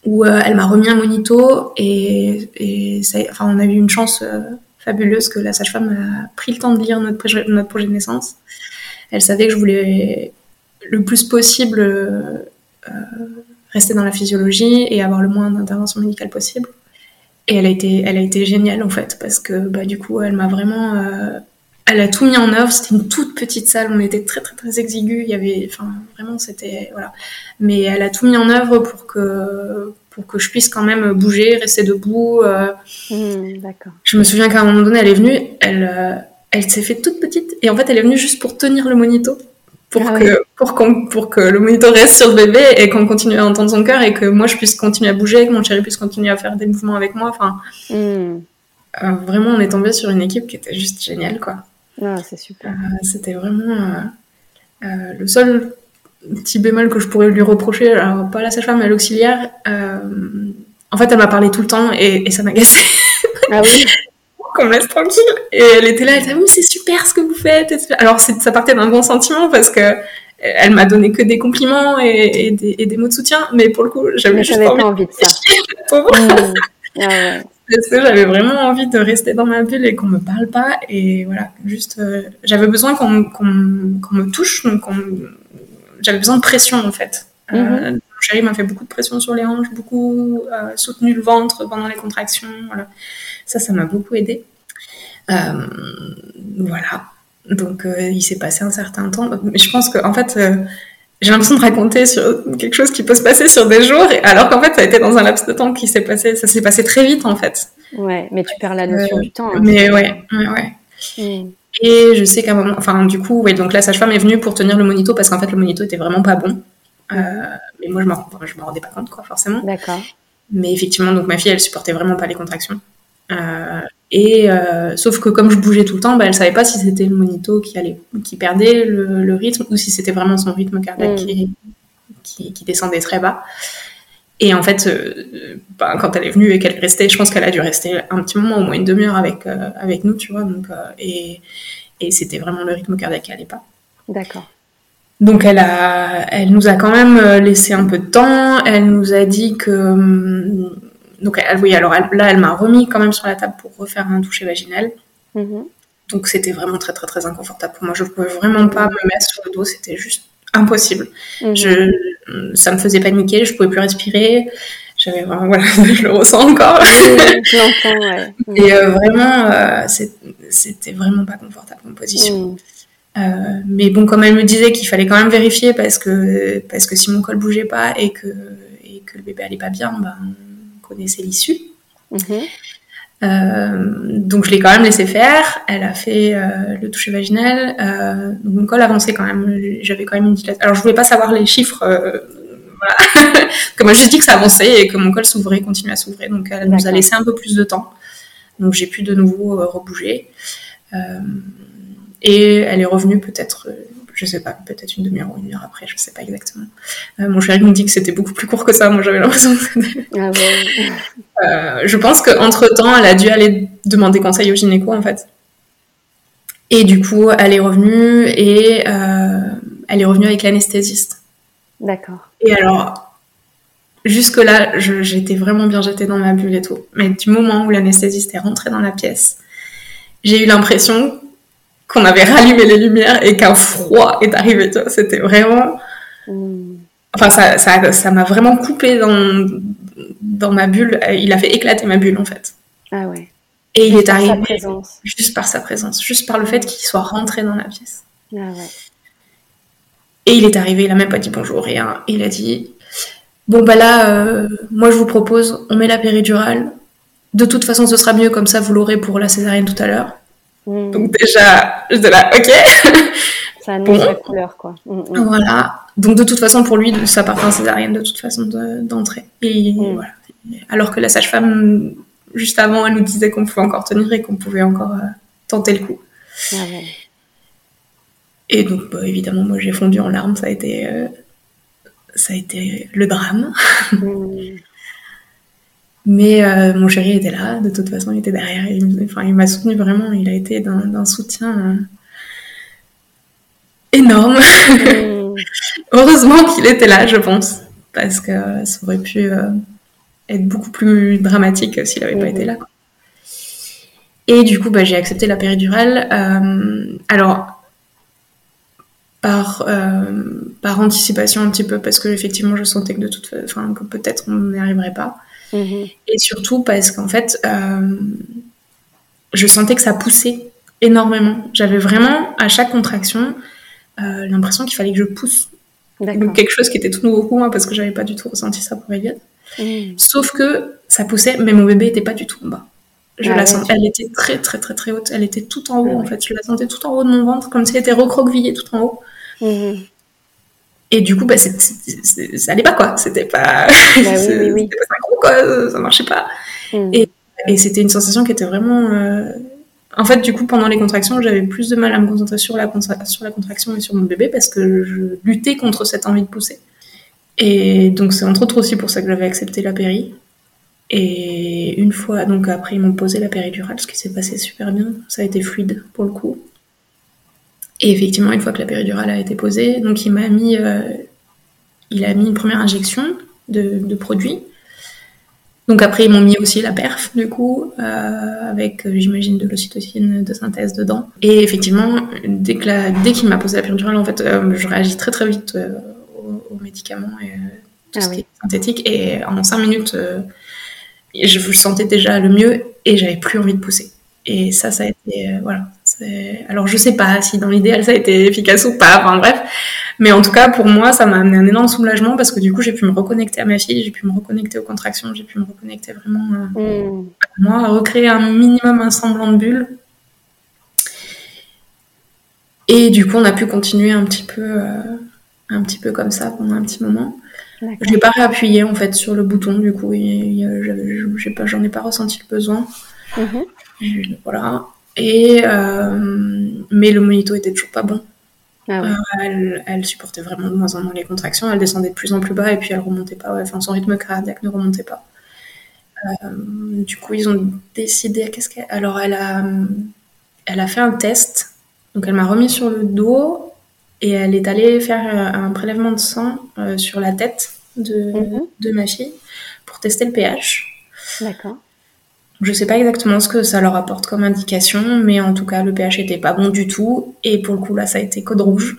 où elle m'a remis un monito et, enfin, on a eu une chance fabuleuse que la sage-femme a pris le temps de lire notre projet, de naissance. Elle savait que je voulais le plus possible rester dans la physiologie et avoir le moins d'intervention médicale possible. Et elle a été, géniale en fait, parce que bah, du coup, elle m'a vraiment. Euh, elle a tout mis en œuvre. C'était une toute petite salle, on était très très très exigu. Il y avait. Enfin, vraiment, c'était. Voilà. Mais elle a tout mis en œuvre pour que, pour que je puisse quand même bouger, rester debout. Euh. Mmh, d'accord. Je me souviens qu'à un moment donné, elle est venue, elle, euh, elle s'est fait toute petite. Et en fait, elle est venue juste pour tenir le monito pour, ah que, pour, pour que le moniteur reste sur le bébé et qu'on continue à entendre son cœur et que moi je puisse continuer à bouger, que mon chéri puisse continuer à faire des mouvements avec moi. Enfin, hmm. euh, vraiment, on est tombé sur une équipe qui était juste géniale, quoi. Ah, c'est super. Euh, c'était vraiment euh, le seul petit bémol que je pourrais lui reprocher, alors pas la sage-femme, mais l'auxiliaire. en fait, elle m'a parlé tout le temps et, et ça m'a gâché. Ah oui [LAUGHS] qu'on me laisse tranquille. Et elle était là, elle était, oui, c'est super ce que vous faites. Alors, ça partait d'un bon sentiment parce que elle m'a donné que des compliments et, des, mots de soutien, mais pour le coup, j'avais juste pas envie de ça. Mmh. Ah [LAUGHS] parce que j'avais vraiment envie de rester dans ma bulle et qu'on me parle pas. Et voilà, juste, euh, j'avais besoin qu'on me touche, donc j'avais besoin de pression en fait. Euh, mmh. mon chéri m'a fait beaucoup de pression sur les hanches, beaucoup euh, soutenu le ventre pendant les contractions. Voilà. Ça, ça m'a beaucoup aidé. Voilà. Donc, il s'est passé un certain temps. Mais je pense que, en fait, j'ai l'impression de raconter sur quelque chose qui peut se passer sur des jours, alors qu'en fait, ça a été dans un laps de temps qui s'est passé. Ça s'est passé très vite, en fait. Ouais, mais tu perds la notion du temps. Hein. mais ouais, ouais, ouais. Mm. Et je sais qu'à un moment, enfin, du coup, ouais, donc la sage-femme est venue pour tenir le monito parce qu'en fait, le monito était vraiment pas bon. mais moi, je me rendais pas compte, quoi, forcément. D'accord. Mais effectivement, donc ma fille, elle supportait vraiment pas les contractions. Euh, et euh, sauf que comme je bougeais tout le temps, bah, elle savait pas si c'était le monito qui allait, qui perdait le, rythme ou si c'était vraiment son rythme cardiaque mm. qui, qui, descendait très bas. Et en fait, euh, bah, quand elle est venue et qu'elle restait, je pense qu'elle a dû rester un petit moment, au moins une demi-heure avec avec nous, tu vois. Donc et et c'était vraiment le rythme cardiaque qui allait pas. D'accord. Donc elle a, elle nous a quand même laissé un peu de temps. Elle nous a dit que hum, donc elle, oui, alors là, elle m'a remis quand même sur la table pour refaire un toucher vaginal. Mhm. Donc c'était vraiment très très très inconfortable pour moi. Je ne pouvais vraiment pas me mettre sur le dos, c'était juste impossible. Mhm. Je, ça me faisait paniquer, je pouvais plus respirer. J'avais vraiment, voilà, [LAUGHS] je le ressens encore. je l'entends, ouais. Et euh, vraiment, euh, c'était vraiment pas confortable en position. Mhm. Euh, mais bon, comme elle me disait qu'il fallait quand même vérifier parce que, parce que si mon col bougeait pas et que, et que le bébé allait pas bien, ben, connaissait l'issue. Mhm. Euh, donc je l'ai quand même laissé faire. Elle a fait euh, le toucher vaginal. Euh, donc mon col avançait quand même. J'avais quand même une dilatation. Alors je voulais pas savoir les chiffres. voilà. [LAUGHS] Comme je dit que ça avançait et que mon col s'ouvrait, continuait à s'ouvrir. Donc elle nous a laissé un peu plus de temps. Donc j'ai pu de nouveau rebouger. et elle est revenue peut-être je sais pas, peut-être une demi-heure ou une heure après, je sais pas exactement. Euh, mon chéri me dit que c'était beaucoup plus court que ça, moi j'avais l'impression que c'était... [LAUGHS] Ah [LAUGHS] euh, je pense qu'entre-temps, elle a dû aller demander conseil au gynéco, en fait. Et du coup, elle est revenue et euh, elle est revenue avec l'anesthésiste. D'accord. Et alors, jusque-là, j'étais vraiment bien jetée dans ma bulle et tout. Mais du moment où l'anesthésiste est rentrée dans la pièce, j'ai eu l'impression qu'on avait rallumé les lumières et qu'un froid est arrivé. C'était vraiment. Hmm. Enfin, ça, ça, ça m'a vraiment coupé dans, dans ma bulle. Il a fait éclater ma bulle, en fait. Ah ouais. Et il est arrivé. Sa présence. Juste par sa présence. Juste par le fait qu'il soit rentré dans la pièce. Ah ouais. Et il est arrivé, il a même pas dit bonjour, rien. Il a dit Bon, bah là, euh, moi je vous propose, on met la péridurale. De toute façon, ce sera mieux, comme ça vous l'aurez pour la césarienne tout à l'heure. Hmm. Donc déjà, je de là, ok. [LAUGHS] Ça annonce la couleur, quoi. Hmm, hmm. Voilà. Donc de toute façon, pour lui, ça part en césarienne de toute façon d'entrée. Et voilà. Alors que la sage-femme, juste avant, elle nous disait qu'on pouvait encore tenir et qu'on pouvait encore euh, tenter le coup. Ah et donc, bah, évidemment, moi, j'ai fondu en larmes. Ça a été, euh, ça a été le drame. [LAUGHS] Mais euh, mon chéri était là, de toute façon, il était derrière. Il, enfin, il m'a soutenu vraiment. Il a été d'un soutien euh, énorme. [LAUGHS] Heureusement qu'il était là, je pense, parce que ça aurait pu euh, être beaucoup plus dramatique s'il n'avait pas été là. Et du coup, bah, j'ai accepté la péridurale. alors, par, par anticipation un petit peu, parce que effectivement, je sentais que de toute façon, que peut-être on n'y arriverait pas. Et surtout parce qu'en fait, euh, je sentais que ça poussait énormément. J'avais vraiment, à chaque contraction, euh, l'impression qu'il fallait que je pousse. Donc quelque chose qui était tout nouveau pour moi parce que j'avais pas du tout ressenti ça pour Elliot. Mhm. Sauf que ça poussait, mais mon bébé était pas du tout en bas. Je ah la sentais, elle était très très très très haute. Elle était tout en haut en fait. Je la sentais tout en haut de mon ventre, comme si elle était recroquevillée tout en haut. Mhm. Et du coup, bah, ça allait pas quoi. C'était pas, bah, [LAUGHS] oui, oui, pas quoi. Ça marchait pas. Mm. Et, et c'était une sensation qui était vraiment. Euh... En fait, du coup, pendant les contractions, j'avais plus de mal à me concentrer sur la, sur la contraction et sur mon bébé parce que je luttais contre cette envie de pousser. Et donc, c'est entre autres aussi pour ça que j'avais accepté la péri. Et une fois, donc après, ils m'ont posé la péridurale, ce qui s'est passé super bien. Ça a été fluide pour le coup. Et effectivement, une fois que la péridurale a été posée, donc il m'a mis, euh, il a mis une première injection de, de produit. Donc après, ils m'ont mis aussi la perf, du coup, euh, avec, euh, j'imagine, de l'ocytocine de synthèse dedans. Et effectivement, dès que dès qu'il m'a posé la péridurale, en fait, je réagis très très vite aux, médicaments et tout ah ce qui est synthétique. Et en cinq minutes, je vous sentais déjà le mieux et j'avais plus envie de pousser. Et ça, ça a été, euh, voilà. Alors, je sais pas si dans l'idéal ça a été efficace ou pas, enfin bref. Mais en tout cas, pour moi, ça m'a amené un énorme soulagement parce que du coup, j'ai pu me reconnecter à ma fille, j'ai pu me reconnecter aux contractions, j'ai pu me reconnecter vraiment euh, mm. à moi, à recréer un minimum un semblant de bulle. Et du coup, on a pu continuer un petit peu, euh, un petit peu comme ça pendant un petit moment. Je n'ai pas réappuyé en fait sur le bouton, du coup, j'en ai pas ressenti le besoin. Mm-hmm. Voilà. Et, euh, mais le monito était toujours pas bon. Ah euh, elle, supportait vraiment de moins en moins les contractions. Elle descendait de plus en plus bas et puis elle remontait pas. Enfin, son rythme cardiaque ne remontait pas. Euh, du coup, ils ont décidé. Qu'est-ce qu'elle Alors, elle a, elle a fait un test. Donc, elle m'a remis sur le dos et elle est allée faire un prélèvement de sang sur la tête de, mhm. de ma fille pour tester le pH. D'accord. Je sais pas exactement ce que ça leur apporte comme indication, mais en tout cas, le pH était pas bon du tout. Et pour le coup, là, ça a été code rouge.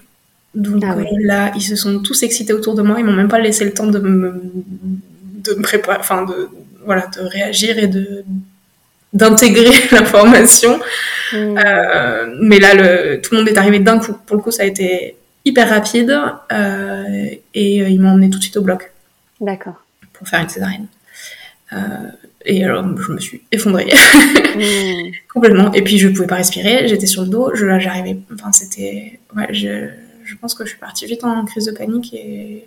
Donc ah euh, là, ils se sont tous excités autour de moi. Ils m'ont même pas laissé le temps de me, de me préparer, enfin, de, voilà, de réagir et de, d'intégrer [LAUGHS] l'information. Euh, mais là, le, tout le monde est arrivé d'un coup. Pour le coup, ça a été hyper rapide. Euh, et ils m'ont emmené tout de suite au bloc. D'accord. Pour faire une césarienne. Euh, et alors, je me suis effondrée. Mmh. [LAUGHS] Complètement. Et puis, je pouvais pas respirer. J'étais sur le dos. Je, j'arrivais. Enfin, c'était. Ouais, je, je pense que je suis partie vite en crise de panique. Et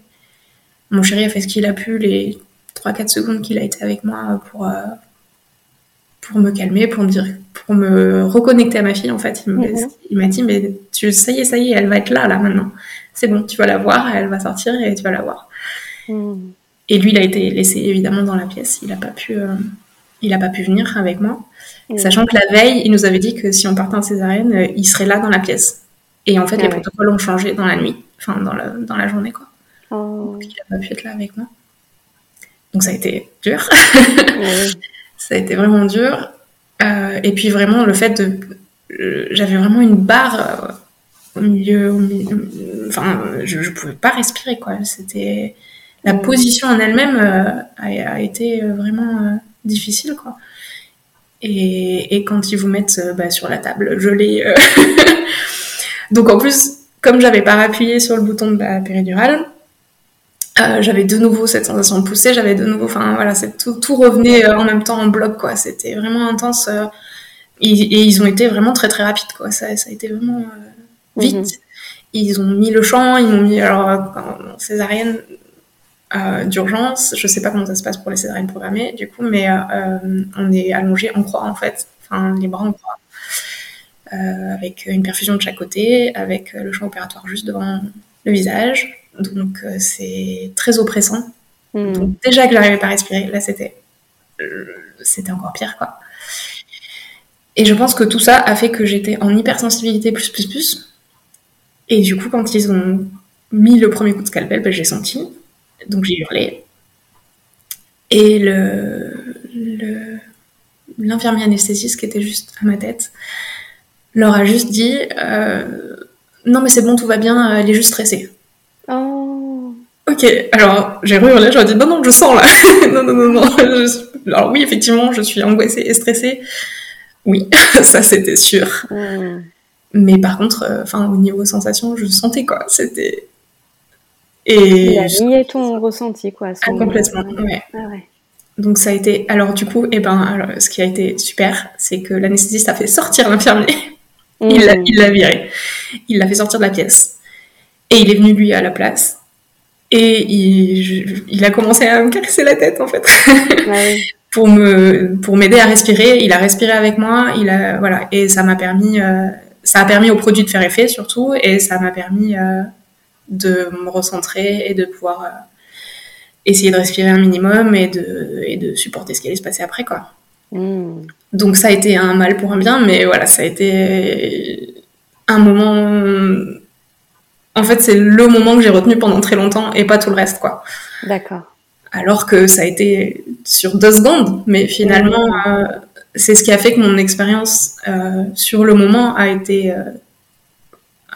mon chéri a fait ce qu'il a pu les 3-4 secondes qu'il a été avec moi pour, euh, pour me calmer, pour me dire, pour me reconnecter à ma fille. En fait, il m'a dit, mais tu, ça y est, ça y est, elle va être là, là, maintenant. C'est bon, tu vas la voir, elle va sortir et tu vas la voir. Mmh. Et lui, il a été laissé évidemment dans la pièce. Il n'a pas pu, euh, il a pas pu venir avec moi, sachant que la veille, il nous avait dit que si on partait en césarienne, euh, il serait là dans la pièce. Et en fait, les ah protocoles ont changé dans la nuit, enfin dans, dans la journée, quoi. Oh. Donc, il n'a pas pu être là avec moi. Donc ça a été dur. [LAUGHS] ça a été vraiment dur. Euh, et puis vraiment le fait de, j'avais vraiment une barre au milieu, enfin, je, ne pouvais pas respirer, quoi. C'était la position en elle-même euh, a, été euh, vraiment euh, difficile, quoi. Et, et, quand ils vous mettent bah, sur la table gelée, [LAUGHS] donc en plus, comme j'avais pas appuyé sur le bouton de la péridurale, j'avais de nouveau cette sensation de pousser, j'avais de nouveau, enfin voilà, tout, tout revenait en même temps en bloc, quoi. C'était vraiment intense. et, ils ont été vraiment très très rapides, quoi. Ça, ça a été vraiment vite. Mhm. Ils ont mis le champ, ils m'ont mis alors en césarienne euh, d'urgence. Je sais pas comment ça se passe pour les césariennes programmées, du coup, mais euh, on est allongé en croix en fait, enfin les bras en croix, avec une perfusion de chaque côté, avec le champ opératoire juste devant le visage. Donc c'est très oppressant. Mhm. Donc déjà que j'arrivais pas à respirer, là c'était c'était encore pire quoi. Et je pense que tout ça a fait que j'étais en hypersensibilité plus plus plus. Et du coup, quand ils ont mis le premier coup de scalpel, ben, j'ai senti. Donc j'ai hurlé. Et le, l'infirmier anesthésiste qui était juste à ma tête leur a juste dit euh, Non, mais c'est bon, tout va bien, elle est juste stressée. Oh. Ok, alors j'ai hurlé, j'ai dit Non, non, je sens là. [LAUGHS] non, non, non, non. Alors oui, effectivement, je suis angoissée et stressée. Oui, [LAUGHS] ça c'était sûr. Hmm. Mais par contre, euh, au niveau sensation, je sentais quoi. C'était. Et. Il a ton ressenti quoi. Ah, complètement. Ah, ouais. Donc ça a été. Alors du coup, eh ben, alors, ce qui a été super, c'est que l'anesthésiste a fait sortir l'infirmier. [LAUGHS] Il l'a viré. Il l'a fait sortir de la pièce. Et il est venu lui à la place. Et il, il a commencé à me caresser la tête en fait. [LAUGHS] Ouais. pour me pour m'aider à respirer. Il a respiré avec moi, il a voilà et ça m'a permis euh, ça a permis au produit de faire effet surtout et ça m'a permis euh, de me recentrer et de pouvoir euh, essayer de respirer un minimum et de et de supporter ce qui allait se passer après quoi. Hmm. Donc ça a été un mal pour un bien, mais voilà ça a été un moment. En fait, c'est le moment que j'ai retenu pendant très longtemps et pas tout le reste quoi. D'accord alors que ça a été sur deux secondes. Mais finalement, euh, c'est ce qui a fait que mon expérience euh, sur le moment a été, euh,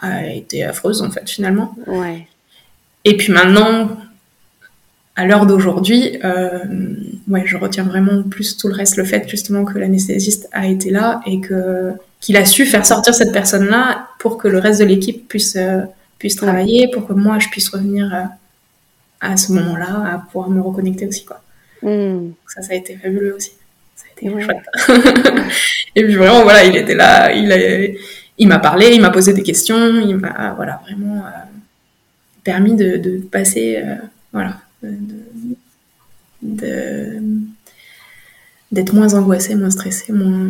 a été affreuse, en fait, finalement. Ouais. Et puis maintenant, à l'heure d'aujourd'hui, ouais, je retiens vraiment plus tout le reste, le fait justement que l'anesthésiste a été là et que qu'il a su faire sortir cette personne-là pour que le reste de l'équipe puisse puisse travailler, pour que moi je puisse revenir à ce moment-là à pouvoir me reconnecter aussi quoi. Hmm. Ça, ça a été fabuleux aussi. Ça a été chouette. [LAUGHS] et puis vraiment voilà, il était là, il a, il m'a parlé, il m'a posé des questions, il m'a voilà vraiment euh, permis de, de passer euh, voilà de, d'être moins angoissée, moins stressée, moins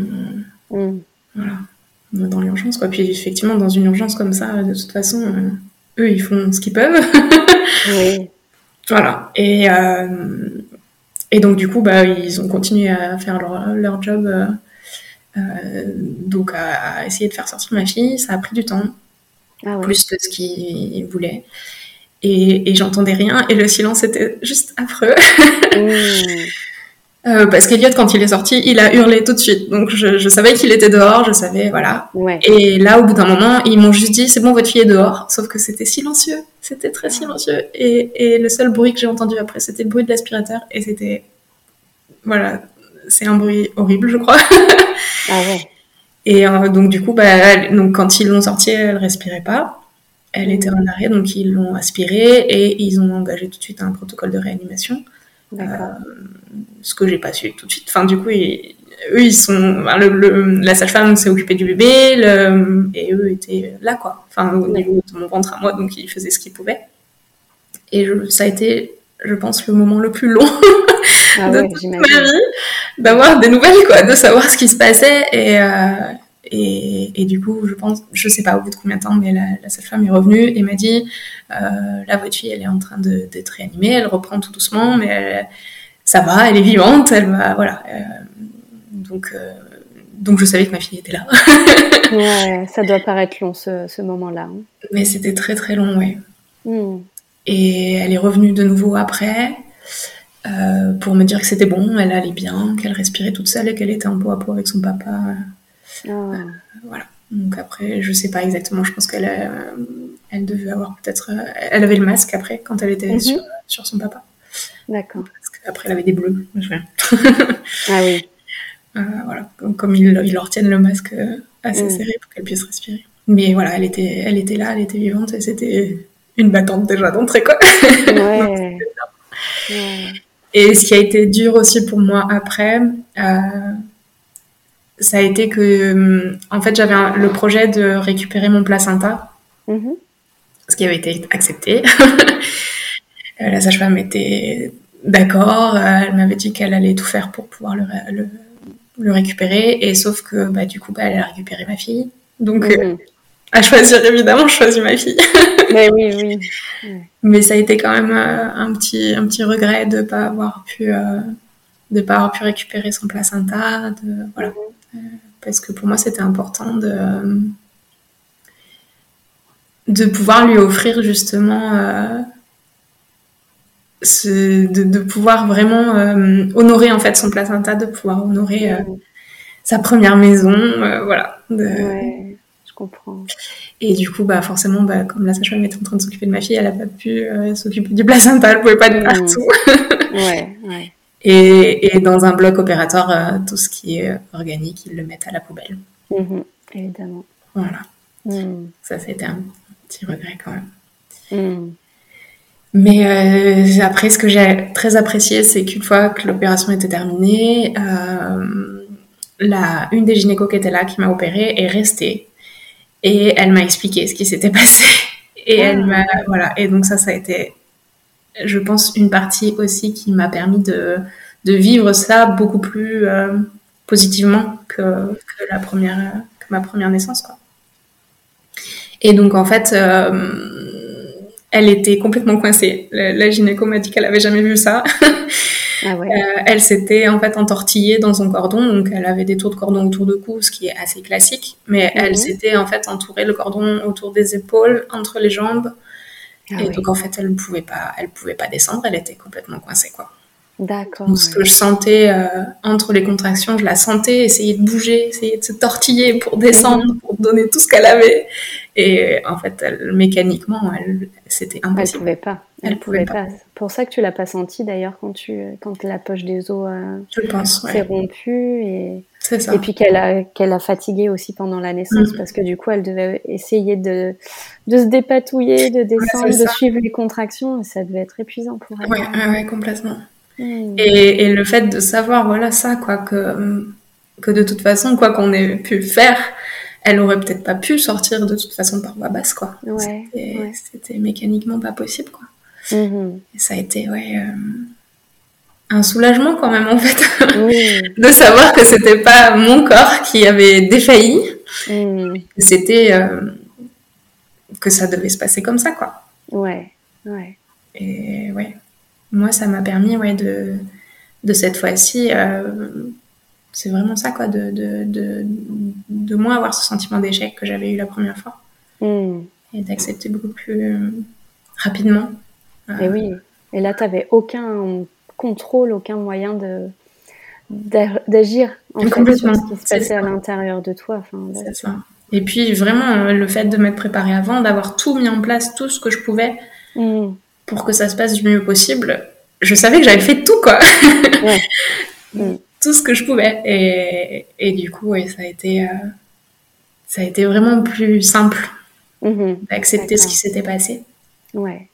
hmm. voilà dans l'urgence quoi. Puis effectivement dans une urgence comme ça, de toute façon, euh, eux ils font ce qu'ils peuvent. [LAUGHS] oui. Voilà. Et, et donc, du coup, bah, ils ont continué à faire leur, leur job, donc à, essayer de faire sortir ma fille. Ça a pris du temps, ah plus que ce qu'ils voulaient. Et, et j'entendais rien, et le silence était juste affreux. Mmh. [LAUGHS] Euh, parce qu'Eliott, quand il est sorti, il a hurlé tout de suite. Donc je, je savais qu'il était dehors, je savais, voilà. Et là, au bout d'un moment, ils m'ont juste dit, c'est bon, votre fille est dehors. Sauf que c'était silencieux, c'était très silencieux. Et, et le seul bruit que j'ai entendu après, c'était le bruit de l'aspirateur. Et c'était, voilà, c'est un bruit horrible, je crois. ah ouais. [LAUGHS] Et euh, donc du coup, bah, donc quand ils l'ont sortie, elle respirait pas. Elle était en arrêt, donc ils l'ont aspirée et ils ont engagé tout de suite un protocole de réanimation. Euh, ce que j'ai pas su tout de suite. Enfin, du coup, eux, ils sont. la sage-femme s'est occupée du bébé, et eux étaient là, quoi. Enfin, au niveau de mon ventre à moi, donc ils faisaient ce qu'ils pouvaient. Et ça a été, je pense, le moment le plus long [LAUGHS] ah [LAUGHS] de toute ma vie, d'avoir des nouvelles, quoi, de savoir ce qui se passait. Et, euh, et, du coup, je pense, je sais pas au bout de combien de temps, mais la, la sage-femme est revenue et m'a dit euh, la votre fille, elle est en train d'être réanimée, elle reprend tout doucement, mais ça va, elle est vivante, elle va, voilà. Euh, donc, euh, donc je savais que ma fille était là. [LAUGHS] ouais, ça doit paraître long ce, moment-là. Hein. Mais c'était très très long, oui. Hmm. Et elle est revenue de nouveau après. Pour me dire que c'était bon, elle allait bien, qu'elle respirait toute seule et qu'elle était en peau à peau avec son papa. Ah. voilà. Donc après, je sais pas exactement. Je pense qu'elle euh, elle devait avoir peut-être. Euh, elle avait le masque après quand elle était mhm. sur, sur, son papa. D'accord. Qu'après, elle avait des bleus. [LAUGHS] ah oui. Euh, voilà. Comme, ils, ils, leur tiennent le masque assez mhm. serré pour qu'elle puisse respirer. Mais voilà, elle était, elle était là, elle était vivante et c'était une battante déjà d'entrée quoi. Ouais. [LAUGHS] Et ce qui a été dur aussi pour moi après, ça a été que, en fait, j'avais le projet de récupérer mon placenta, mm-hmm. ce qui avait été accepté. [LAUGHS] la sage-femme était d'accord, elle m'avait dit qu'elle allait tout faire pour pouvoir le, le, récupérer, et sauf que, bah, du coup, bah, elle a récupéré ma fille. Donc, mm-hmm. À choisir, évidemment, je choisis ma fille. [LAUGHS] Mais oui, oui. Mais ça a été quand même euh, un, petit, un petit regret de ne pas avoir pu, euh, de pas avoir pu récupérer son placenta. De, voilà. Euh, parce que pour moi, c'était important de, de pouvoir lui offrir justement. Ce, de, pouvoir vraiment honorer en fait son placenta, de pouvoir honorer sa première maison, voilà. De, comprends. Et du coup, bah, forcément, bah, comme la sage-femme était en train de s'occuper de ma fille, elle n'a pas pu euh, s'occuper du placenta, elle ne pouvait pas être mmh. partout. [LAUGHS] ouais, ouais. Et, et, dans un bloc opératoire, euh, tout ce qui est organique, ils le mettent à la poubelle. Mmh, évidemment. Voilà. Mmh. Ça, c'était un petit regret quand même. Mais euh, après, ce que j'ai très apprécié, c'est qu'une fois que l'opération était terminée, la, une des gynécos qui était là, qui m'a opérée, est restée et elle m'a expliqué ce qui s'était [LAUGHS] passé. Et elle m'a, voilà. Et donc ça, ça a été, je pense, une partie aussi qui m'a permis de, de vivre ça beaucoup plus euh, positivement que, que, la première, que ma première naissance, quoi. Et donc, en fait, euh, elle était complètement coincée. La, la gynéco m'a dit qu'elle avait jamais vu ça. [LAUGHS] Ah euh, elle s'était en fait entortillée dans son cordon, donc elle avait des tours de cordon autour de cou, ce qui est assez classique, mais elle mhm. s'était en fait entourée le cordon autour des épaules, entre les jambes, ah et donc en fait elle ne pouvait pas, elle pouvait pas descendre, elle était complètement coincée quoi. D'accord. Ce que je sentais euh, entre les contractions, je la sentais essayer de bouger, essayer de se tortiller pour descendre, mhm. pour donner tout ce qu'elle avait. Et en fait, elle, mécaniquement, elle, c'était impossible. Elle pouvait pas. Elle, pouvait, pas. C'est pour ça que tu l'as pas senti d'ailleurs quand tu, quand la poche des os euh, s'est rompue et. Ça. Et puis qu'elle a, qu'elle a fatigué aussi pendant la naissance mhm. parce que du coup elle devait essayer de, de se dépatouiller, de descendre, de suivre les contractions et ça devait être épuisant pour elle. Oui, ouais, complètement. Hmm. Et, et, le fait de savoir, voilà, ça, quoi, que, que de toute façon, quoi qu'on ait pu faire, elle aurait peut-être pas pu sortir de toute façon par voie basse, quoi. C'était mécaniquement pas possible, quoi. Et ça a été, ouais, euh, un soulagement quand même, en fait, [LAUGHS] de savoir que c'était pas mon corps qui avait défailli, c'était euh, que ça devait se passer comme ça, quoi. Ouais, ouais. Et ouais, moi, ça m'a permis, ouais, de, de cette fois-ci. Euh, c'est vraiment ça, quoi, de, de, de, de, moins avoir ce sentiment d'échec que j'avais eu la première fois. Hmm. Et d'accepter beaucoup plus rapidement. Et euh, oui. Et là, tu n'avais aucun contrôle, aucun moyen de d'agir en fait, sur ce qui se passait à l'intérieur de toi. Enfin, ça. Et puis vraiment, euh, le fait de m'être préparée avant, d'avoir tout mis en place, tout ce que je pouvais hmm. Pour que ça se passe du mieux possible, je savais que j'avais fait tout, quoi. Ouais. [LAUGHS] Tout ce que je pouvais. Et, et du coup, ça a été, euh, ça a été vraiment plus simple mhm. d'accepter ce qui s'était passé. Ouais.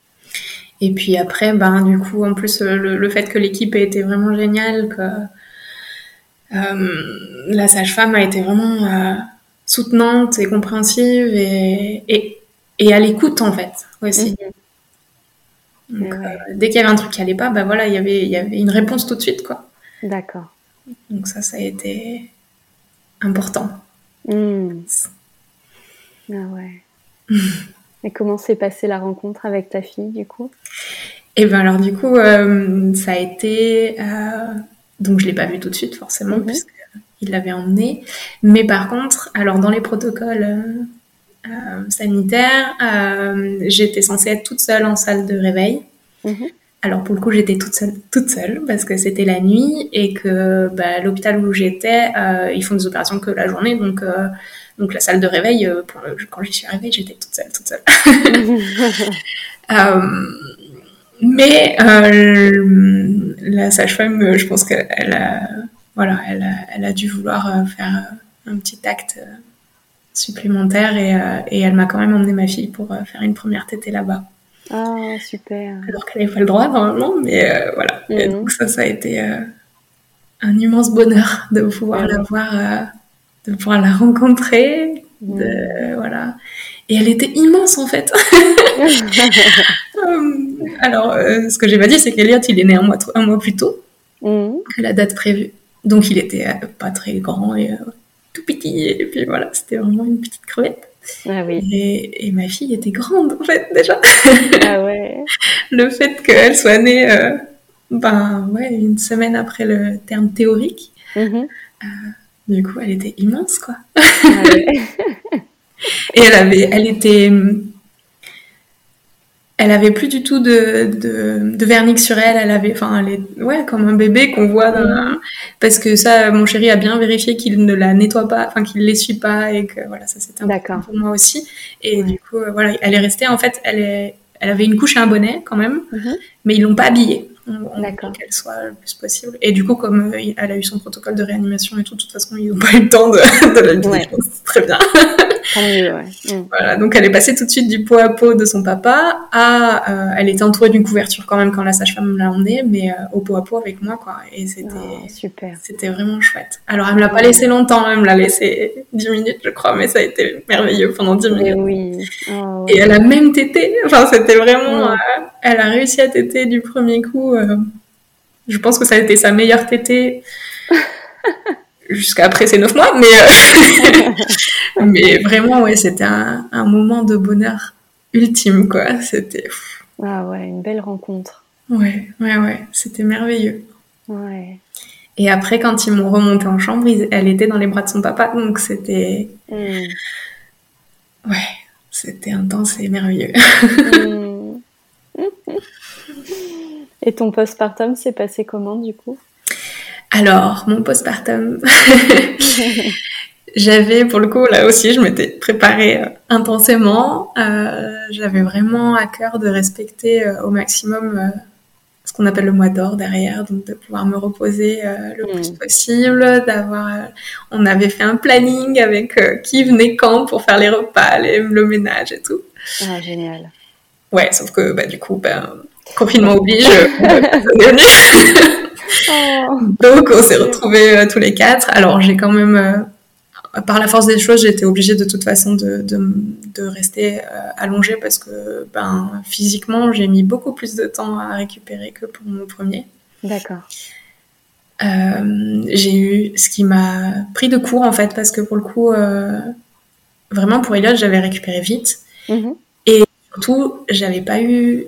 Et puis après, ben, du coup, en plus, euh, le, fait que l'équipe ait été vraiment géniale, que euh, la sage-femme a été vraiment soutenante et compréhensive et, et, et à l'écoute, en fait, aussi. Donc, dès qu'il y avait un truc qui allait pas, ben voilà, y il y avait une réponse tout de suite, quoi. D'accord. Donc ça, ça a été important. Hmm. Ah ouais. [LAUGHS] Et comment s'est passée la rencontre avec ta fille, du coup? Eh bien alors, du coup, euh, ça a été... Euh, donc je ne l'ai pas vue tout de suite, forcément, mhm. puisqu'il l'avait emmenée. Mais par contre, alors dans les protocoles euh, sanitaires, j'étais censée être toute seule en salle de réveil. Mhm. Alors pour le coup, j'étais toute seule, toute seule parce que c'était la nuit et que bah, l'hôpital où j'étais, euh, ils font des opérations que la journée, donc euh, donc la salle de réveil, euh, pour quand j'y suis arrivée, j'étais toute seule, toute seule. [LAUGHS] mais la sage-femme, je pense qu'elle a, voilà, elle a, elle a dû vouloir faire un petit acte supplémentaire et, et elle m'a quand même emmené ma fille pour faire une première tétée là-bas. Ah, super. Alors qu'elle n'avait pas le droit normalement, mais euh, voilà. Et mhm. donc ça, ça a été euh, un immense bonheur de pouvoir la voir euh, de pouvoir la rencontrer, de, voilà. Et elle était immense en fait. [LAUGHS] Alors, ce que j'ai pas dit, c'est qu'Eliot, il est né un mois, un mois plus tôt que la date prévue. Donc, il était pas très grand et tout petit. Et puis voilà, c'était vraiment une petite crevette. Ah oui. et, ma fille était grande en fait déjà. [LAUGHS] Ah ouais. [LAUGHS] le fait qu'elle soit née euh, ben, ouais, une semaine après le terme théorique, mm-hmm. euh, du coup elle était immense quoi. Ah [LAUGHS] et elle avait, elle était elle avait plus du tout de, de, de, vernix sur elle. Elle avait, enfin, elle est, ouais, comme un bébé qu'on voit dans parce que ça, mon chéri a bien vérifié qu'il ne la nettoie pas, enfin, qu'il l'essuie pas et que voilà, ça c'était important pour moi aussi. Et du coup, euh, voilà, elle est restée, en fait, elle est, elle avait une couche et un bonnet quand même, mhm. mais ils l'ont pas habillée. D'accord. Qu'elle soit le plus possible. Et du coup, comme euh, elle a eu son protocole de réanimation et tout, de toute façon, ils n'ont pas eu le temps de, de l'habiller. C'est très bien. Mm. Voilà, donc elle est passée tout de suite du pot à pot de son papa à, euh, elle était entourée d'une couverture quand même quand la sage-femme l'a emmenée, mais euh, au pot à pot avec moi quoi. Et c'était oh, super. C'était vraiment chouette. Alors elle me l'a pas laissé longtemps, elle me l'a laissé 10 minutes je crois, mais ça a été merveilleux pendant 10 minutes. Oui. Oh, et elle a même tété. Enfin c'était vraiment, euh, elle a réussi à téter du premier coup. je pense que ça a été sa meilleure tétée. jusqu'à après ces neuf mois, mais, euh, [LAUGHS] mais vraiment, ouais, c'était un, un, moment de bonheur ultime, quoi. C'était. Ah ouais, une belle rencontre. Ouais, ouais, ouais, c'était merveilleux. Ouais. Et après, quand ils m'ont remonté en chambre, elle était dans les bras de son papa, donc c'était. Hmm. Ouais, c'était intense et merveilleux. Hmm. Et ton postpartum s'est passé comment du coup? Alors, mon postpartum, [LAUGHS] j'avais, pour le coup, là aussi, je m'étais préparée euh, intensément. Euh, j'avais vraiment à cœur de respecter euh, au maximum ce qu'on appelle le mois d'or derrière, donc de pouvoir me reposer le plus mm. possible, d'avoir, on avait fait un planning avec qui venait quand pour faire les repas, le ménage et tout. Ah, génial. Ouais, sauf que, bah, du coup, ben, confinement oblige, [LAUGHS] Oh. Donc on s'est retrouvés euh, tous les quatre. Alors j'ai quand même, euh, par la force des choses, j'étais obligée de toute façon de, de, rester euh, allongée parce que ben, physiquement j'ai mis beaucoup plus de temps à récupérer que pour mon premier. D'accord. j'ai eu ce qui m'a pris de court en fait parce que pour le coup, vraiment pour Elliot, j'avais récupéré vite. Mm-hmm. Et surtout, j'avais pas eu,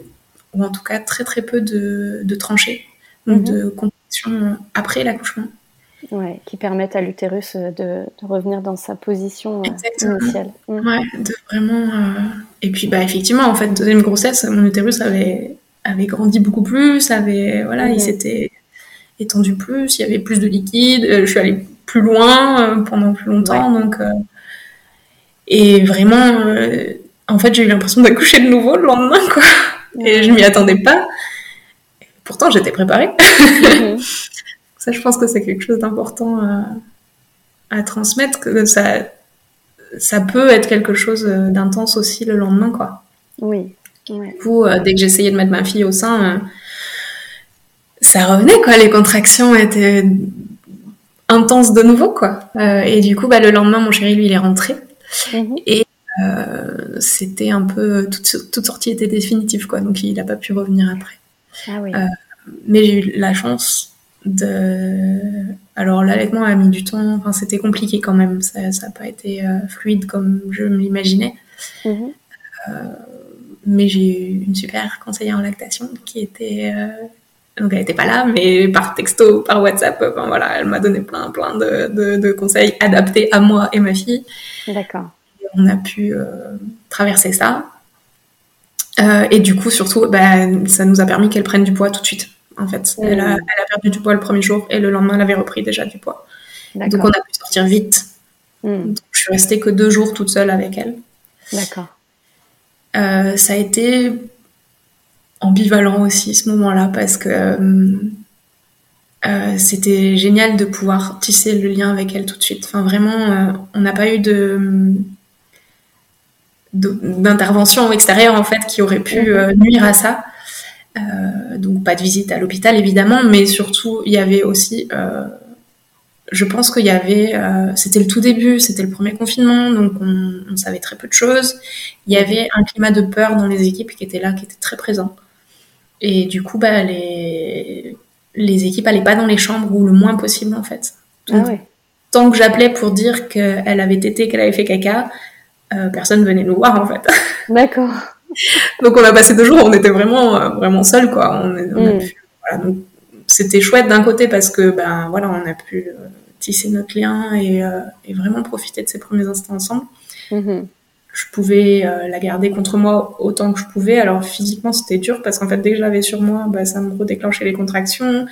ou en tout cas très très peu de, de tranchées. Mhm. de contraction après l'accouchement. Ouais, qui permettent à l'utérus de, de, revenir dans sa position euh, initiale. Mhm. Ouais, de vraiment. Euh, et puis, bah, effectivement, en fait, deuxième grossesse, mon utérus avait, avait grandi beaucoup plus, avait, voilà, il s'était étendu plus, il y avait plus de liquide, euh, je suis allée plus loin pendant plus longtemps, donc. et vraiment, en fait, j'ai eu l'impression d'accoucher de nouveau le lendemain, quoi. Et je m'y attendais pas. Pourtant, j'étais préparée. Mhm. [LAUGHS] ça, je pense que c'est quelque chose d'important à, transmettre, que ça, ça peut être quelque chose d'intense aussi le lendemain, quoi. Oui. Du coup, euh, dès que j'essayais de mettre ma fille au sein, euh, ça revenait, quoi. Les contractions étaient intenses de nouveau, quoi. Euh, et du coup, bah, le lendemain, mon chéri, lui, il est rentré. Mhm. Et c'était un peu toute, toute, sortie était définitive quoi donc il n'a pas pu revenir après ah oui. Euh, mais j'ai eu la chance de. Alors, l'allaitement a mis du temps, enfin, c'était compliqué quand même, ça n'a pas été euh, fluide comme je l'imaginais. Mhm. Euh, mais j'ai eu une super conseillère en lactation qui était. donc, elle n'était pas là, mais par texto, par WhatsApp, enfin, voilà, elle m'a donné plein, plein de, de, conseils adaptés à moi et ma fille. D'accord. On a pu traverser ça. Euh, et du coup, surtout, bah, ça nous a permis qu'elle prenne du poids tout de suite. En fait, elle, a, perdu du poids le premier jour et le lendemain, elle avait repris déjà du poids. Donc, on a pu sortir vite. Donc, je suis restée que deux jours toute seule avec elle. D'accord. Euh, ça a été ambivalent aussi ce moment-là parce que euh, c'était génial de pouvoir tisser le lien avec elle tout de suite. Enfin, vraiment, on n'a pas eu de d'intervention extérieure en fait qui aurait pu euh, nuire à ça. Euh, donc pas de visite à l'hôpital évidemment, mais surtout il y avait aussi euh, je pense qu'il y avait, c'était le tout début, c'était le premier confinement, donc on, on, savait très peu de choses. Il y avait un climat de peur dans les équipes qui était là, qui était très présent. Et du coup, bah, les, les équipes allaient pas dans les chambres ou le moins possible en fait. ah ouais. Tant que j'appelais pour dire qu'elle avait tété, qu'elle avait fait caca, euh, personne venait nous voir en fait. [LAUGHS] D'accord. donc on a passé deux jours, on était vraiment euh, vraiment seuls quoi. On, on a Mm. pu- voilà, donc c'était chouette d'un côté parce que ben voilà, on a pu euh, tisser notre lien et, euh, et vraiment profiter de ces premiers instants ensemble. Mhm. Je pouvais euh, la garder contre moi autant que je pouvais. Alors physiquement c'était dur parce qu'en fait dès que je l'avais sur moi, bah, ça me redéclenchait les contractions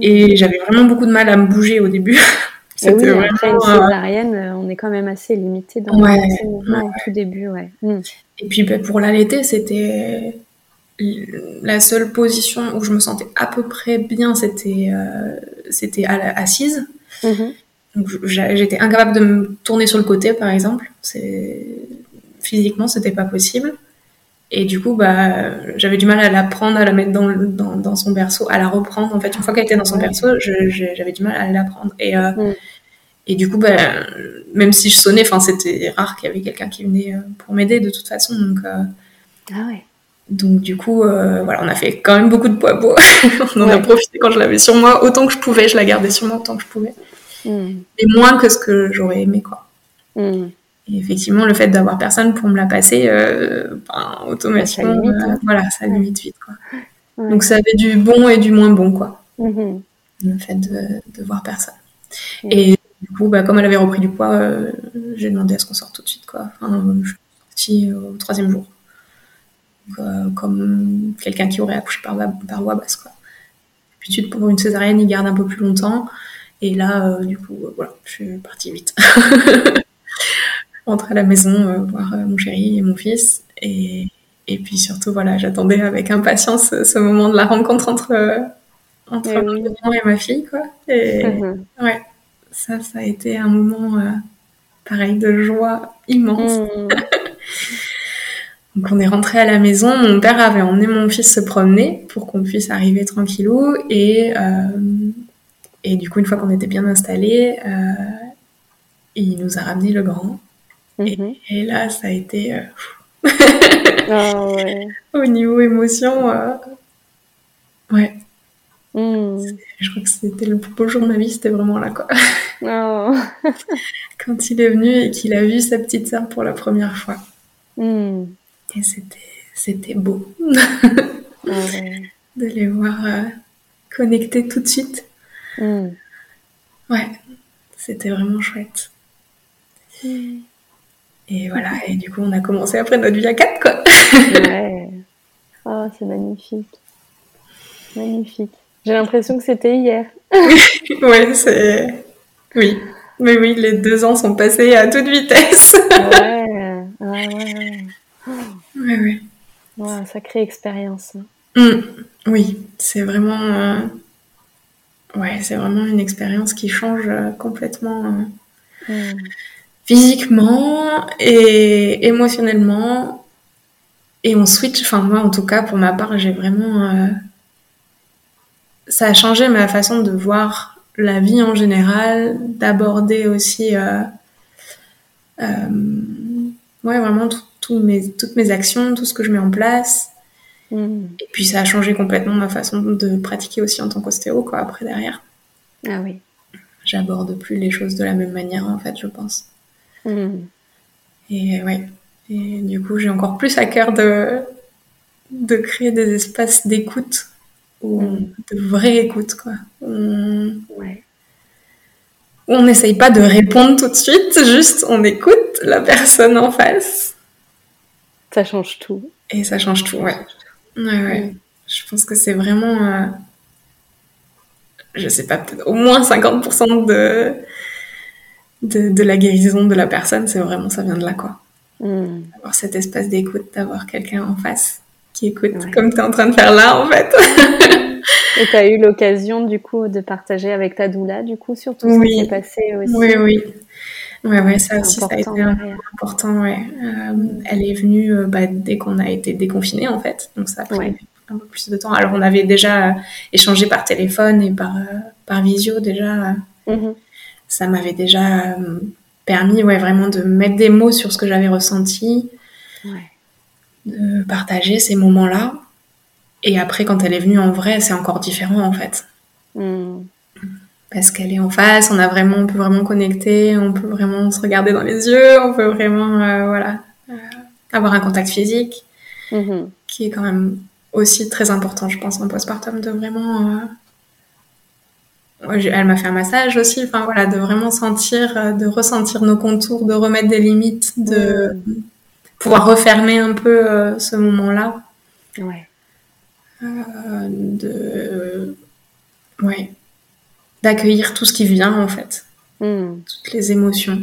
et j'avais vraiment beaucoup de mal à me bouger au début. [LAUGHS] Et oui, C'était après une vraiment, euh, césarienne, euh, on est quand même assez limité dans Ouais, mouvements au tout début, ouais. Mm. Et puis ben, pour l'allaiter, c'était la seule position où je me sentais à peu près bien, c'était euh, c'était assise. Mhm. Donc j'a- j'étais incapable de me tourner sur le côté, par exemple. Physiquement, c'était pas possible. Et du coup, bah, j'avais du mal à la prendre, à la mettre dans, dans, dans son berceau, à la reprendre. En fait, une fois qu'elle était dans son berceau, j'avais du mal à la prendre. Et, euh, Mm. et du coup, bah, même si je sonnais, c'était rare qu'il y avait quelqu'un qui venait euh, pour m'aider de toute façon. Donc, euh, Ah ouais. donc du coup, euh, voilà, on a fait quand même beaucoup de poids bois. [LAUGHS] on en a profité quand je l'avais sur moi, autant que je pouvais, je la gardais sur moi autant que je pouvais. Mm. Mais moins que ce que j'aurais aimé, quoi. Mm. Et effectivement, le fait d'avoir personne pour me la passer, euh, ben, automatiquement, Ça limite, euh, hein. voilà, ça limite vite, quoi. Ouais. Donc ça avait du bon et du moins bon, quoi, Mhm. le fait de, de voir personne. Mm. Et du coup, bah, comme elle avait repris du poids, euh, j'ai demandé à ce qu'on sorte tout de suite, quoi. Enfin, je suis sortie au troisième jour. Donc, euh, comme quelqu'un qui aurait accouché par, par voie basse, quoi. D'habitude, pour une césarienne, il garde un peu plus longtemps. Et là, euh, du coup, euh, voilà, je suis partie vite. [LAUGHS] Rentre à la maison, euh, voir euh, mon chéri et mon fils. Et, et puis surtout, voilà, j'attendais avec impatience euh, ce moment de la rencontre entre, entre Eh oui. maman et ma fille, quoi. Et Mhm. ouais, ça, ça a été un moment euh, pareil de joie immense. Mm. [LAUGHS] Donc on est rentré à la maison, mon père avait emmené mon fils se promener pour qu'on puisse arriver tranquillou et, euh, et du coup une fois qu'on était bien installés, euh, il nous a ramené le grand Mhm. et là ça a été euh, Ah ouais. [LAUGHS] au niveau émotion, euh, ouais, je crois que c'était le plus beau jour de ma vie, c'était vraiment là quoi. Oh. [LAUGHS] Quand il est venu et qu'il a vu sa petite sœur pour la première fois Mm. et c'était c'était beau Ah ouais. [LAUGHS] de les voir euh, connectés tout de suite. Mm. Ouais, c'était vraiment chouette. Et voilà, et du coup, on a commencé après notre vie à quatre, quoi. Ouais. Oh, c'est magnifique. Magnifique. J'ai l'impression que c'était hier. [LAUGHS] ouais, c'est. Oui. Mais oui, les deux ans sont passés à toute vitesse. Ouais. [LAUGHS] Ouais, ouais. ouais, ouais. Ouais, sacrée expérience. hein. Mm. Oui, c'est vraiment. euh, Ouais, c'est vraiment une expérience qui change euh, complètement euh, Mm. Physiquement et émotionnellement. Et on switch, enfin, moi en tout cas, pour ma part, j'ai vraiment. euh, Ça a changé ma façon de voir la vie en général, d'aborder aussi. euh, euh, Ouais, vraiment tout- tout mes, toutes mes actions, tout ce que je mets en place. Mm. Et puis ça a changé complètement ma façon de pratiquer aussi en tant qu'ostéo, quoi, après derrière. Ah oui. J'aborde plus les choses de la même manière, en fait, je pense. Mm. Et ouais. Et du coup, j'ai encore plus à cœur de, de créer des espaces d'écoute, ou Mm. de vraie écoute, quoi. On, Ouais. où on n'essaye pas de répondre tout de suite, juste on écoute la personne en face. Ça change tout. Et ça change tout, ouais. Ouais, ouais. Mm. Je pense que c'est vraiment, euh, je sais pas, peut-être au moins 50% de, de, de la guérison de la personne, c'est vraiment, ça vient de là, quoi. Mm. Avoir cet espace d'écoute, d'avoir quelqu'un en face qui écoute, Ouais. comme tu es en train de faire là, en fait. [LAUGHS] Et tu as eu l'occasion, du coup, de partager avec ta doula, du coup, sur tout ce Oui. qui s'est passé aussi. oui, oui. Ouais, ouais, ça aussi, ça a important été important, ouais. Euh, elle est venue euh, bah, dès qu'on a été déconfiné en fait, donc ça a pris Ouais. un peu plus de temps. Alors on avait déjà euh, échangé par téléphone et par, euh, par visio déjà mhm. Ça m'avait déjà permis ouais, vraiment de mettre des mots sur ce que j'avais ressenti, de partager ces moments-là. Et après, quand elle est venue en vrai, c'est encore différent en fait. Hmm. Parce qu'elle est en face, on a vraiment, on peut vraiment connecter, on peut vraiment se regarder dans les yeux, on peut vraiment, euh, voilà, euh, avoir un contact physique, hmm. qui est quand même aussi très important, je pense, en postpartum, de vraiment. Euh, elle m'a fait un massage aussi, enfin voilà, de vraiment sentir, de ressentir nos contours, de remettre des limites, de pouvoir refermer un peu ce moment-là. Ouais. Euh, de ouais d'accueillir tout ce qui vient en fait hmm. toutes les émotions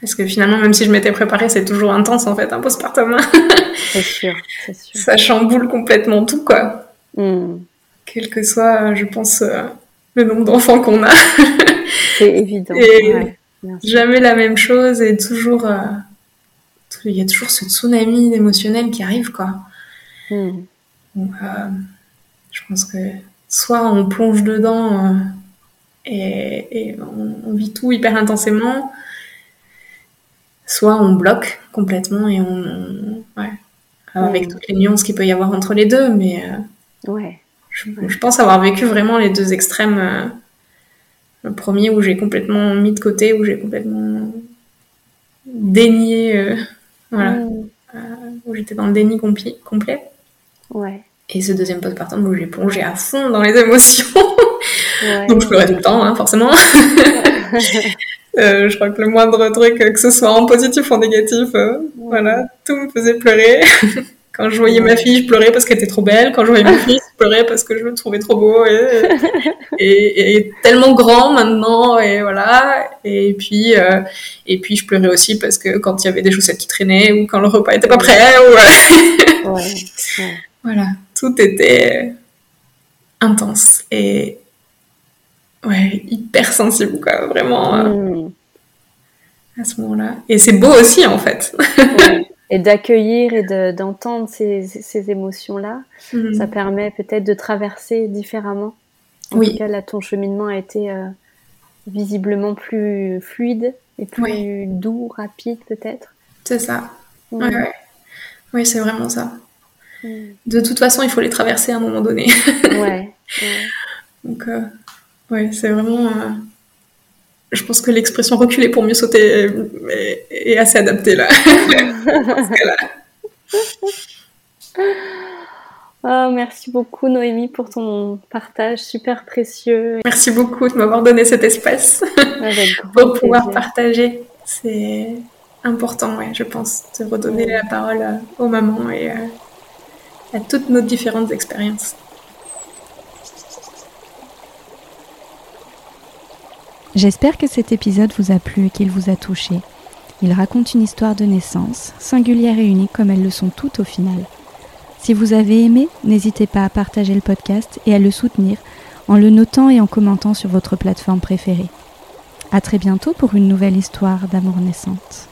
parce que finalement même si je m'étais préparée c'est toujours intense en fait un postpartum [LAUGHS] c'est sûr, sûr ça chamboule complètement tout quoi hmm. quel que soit je pense euh, le nombre d'enfants qu'on a c'est évident jamais la même chose et toujours euh, il y a toujours ce tsunami émotionnel qui arrive quoi hmm. Euh, je pense que soit on plonge dedans euh, et, on, vit tout hyper intensément, soit on bloque complètement et on, ouais, avec toutes les nuances qu'il peut y avoir entre les deux, mais ouais. Je, pense avoir vécu vraiment les deux extrêmes. le premier où j'ai complètement mis de côté, où j'ai complètement dénié, voilà, mm. où j'étais dans le déni complet. Ouais. Et ce deuxième postpartum où j'ai plongé à fond dans les émotions. Donc je pleurais tout le temps, hein, forcément. [LAUGHS] euh, je crois que le moindre truc, que ce soit en positif ou en négatif, euh, voilà, tout me faisait pleurer. [LAUGHS] Quand je voyais ma fille, je pleurais parce qu'elle était trop belle. Quand je voyais mon fils, je pleurais parce que je le trouvais trop beau et, [LAUGHS] et, et tellement grand maintenant. Et voilà. Et puis, euh, et puis, je pleurais aussi parce que quand il y avait des chaussettes qui traînaient ou quand le repas était pas prêt. Ou, [LAUGHS] ouais. Voilà, tout était intense et ouais, hyper sensible, quoi, vraiment. Euh, hmm. à ce moment-là. Et c'est beau aussi, en fait. Et d'accueillir et d'entendre ces, ces émotions-là, hmm. ça permet peut-être de traverser différemment. En oui. tout cas, là, ton cheminement a été euh, visiblement plus fluide et plus doux, rapide, peut-être. C'est ça. Hmm. Oui, c'est vraiment ça. De toute façon, il faut les traverser à un moment donné. [LAUGHS] ouais. Donc, euh, ouais, c'est vraiment. Euh, je pense que l'expression reculer pour mieux sauter est, assez adaptée là. [LAUGHS] Oh, merci beaucoup Noémie pour ton partage super précieux. Merci beaucoup de m'avoir donné cet espace [LAUGHS] pour pouvoir partager. C'est important, ouais, je pense, de redonner la parole euh, aux mamans et à toutes nos différentes expériences. J'espère que cet épisode vous a plu et qu'il vous a touché. Il raconte une histoire de naissance, singulière et unique comme elles le sont toutes au final. Si vous avez aimé, n'hésitez pas à partager le podcast et à le soutenir en le notant et en commentant sur votre plateforme préférée. À très bientôt pour une nouvelle histoire d'amour naissante.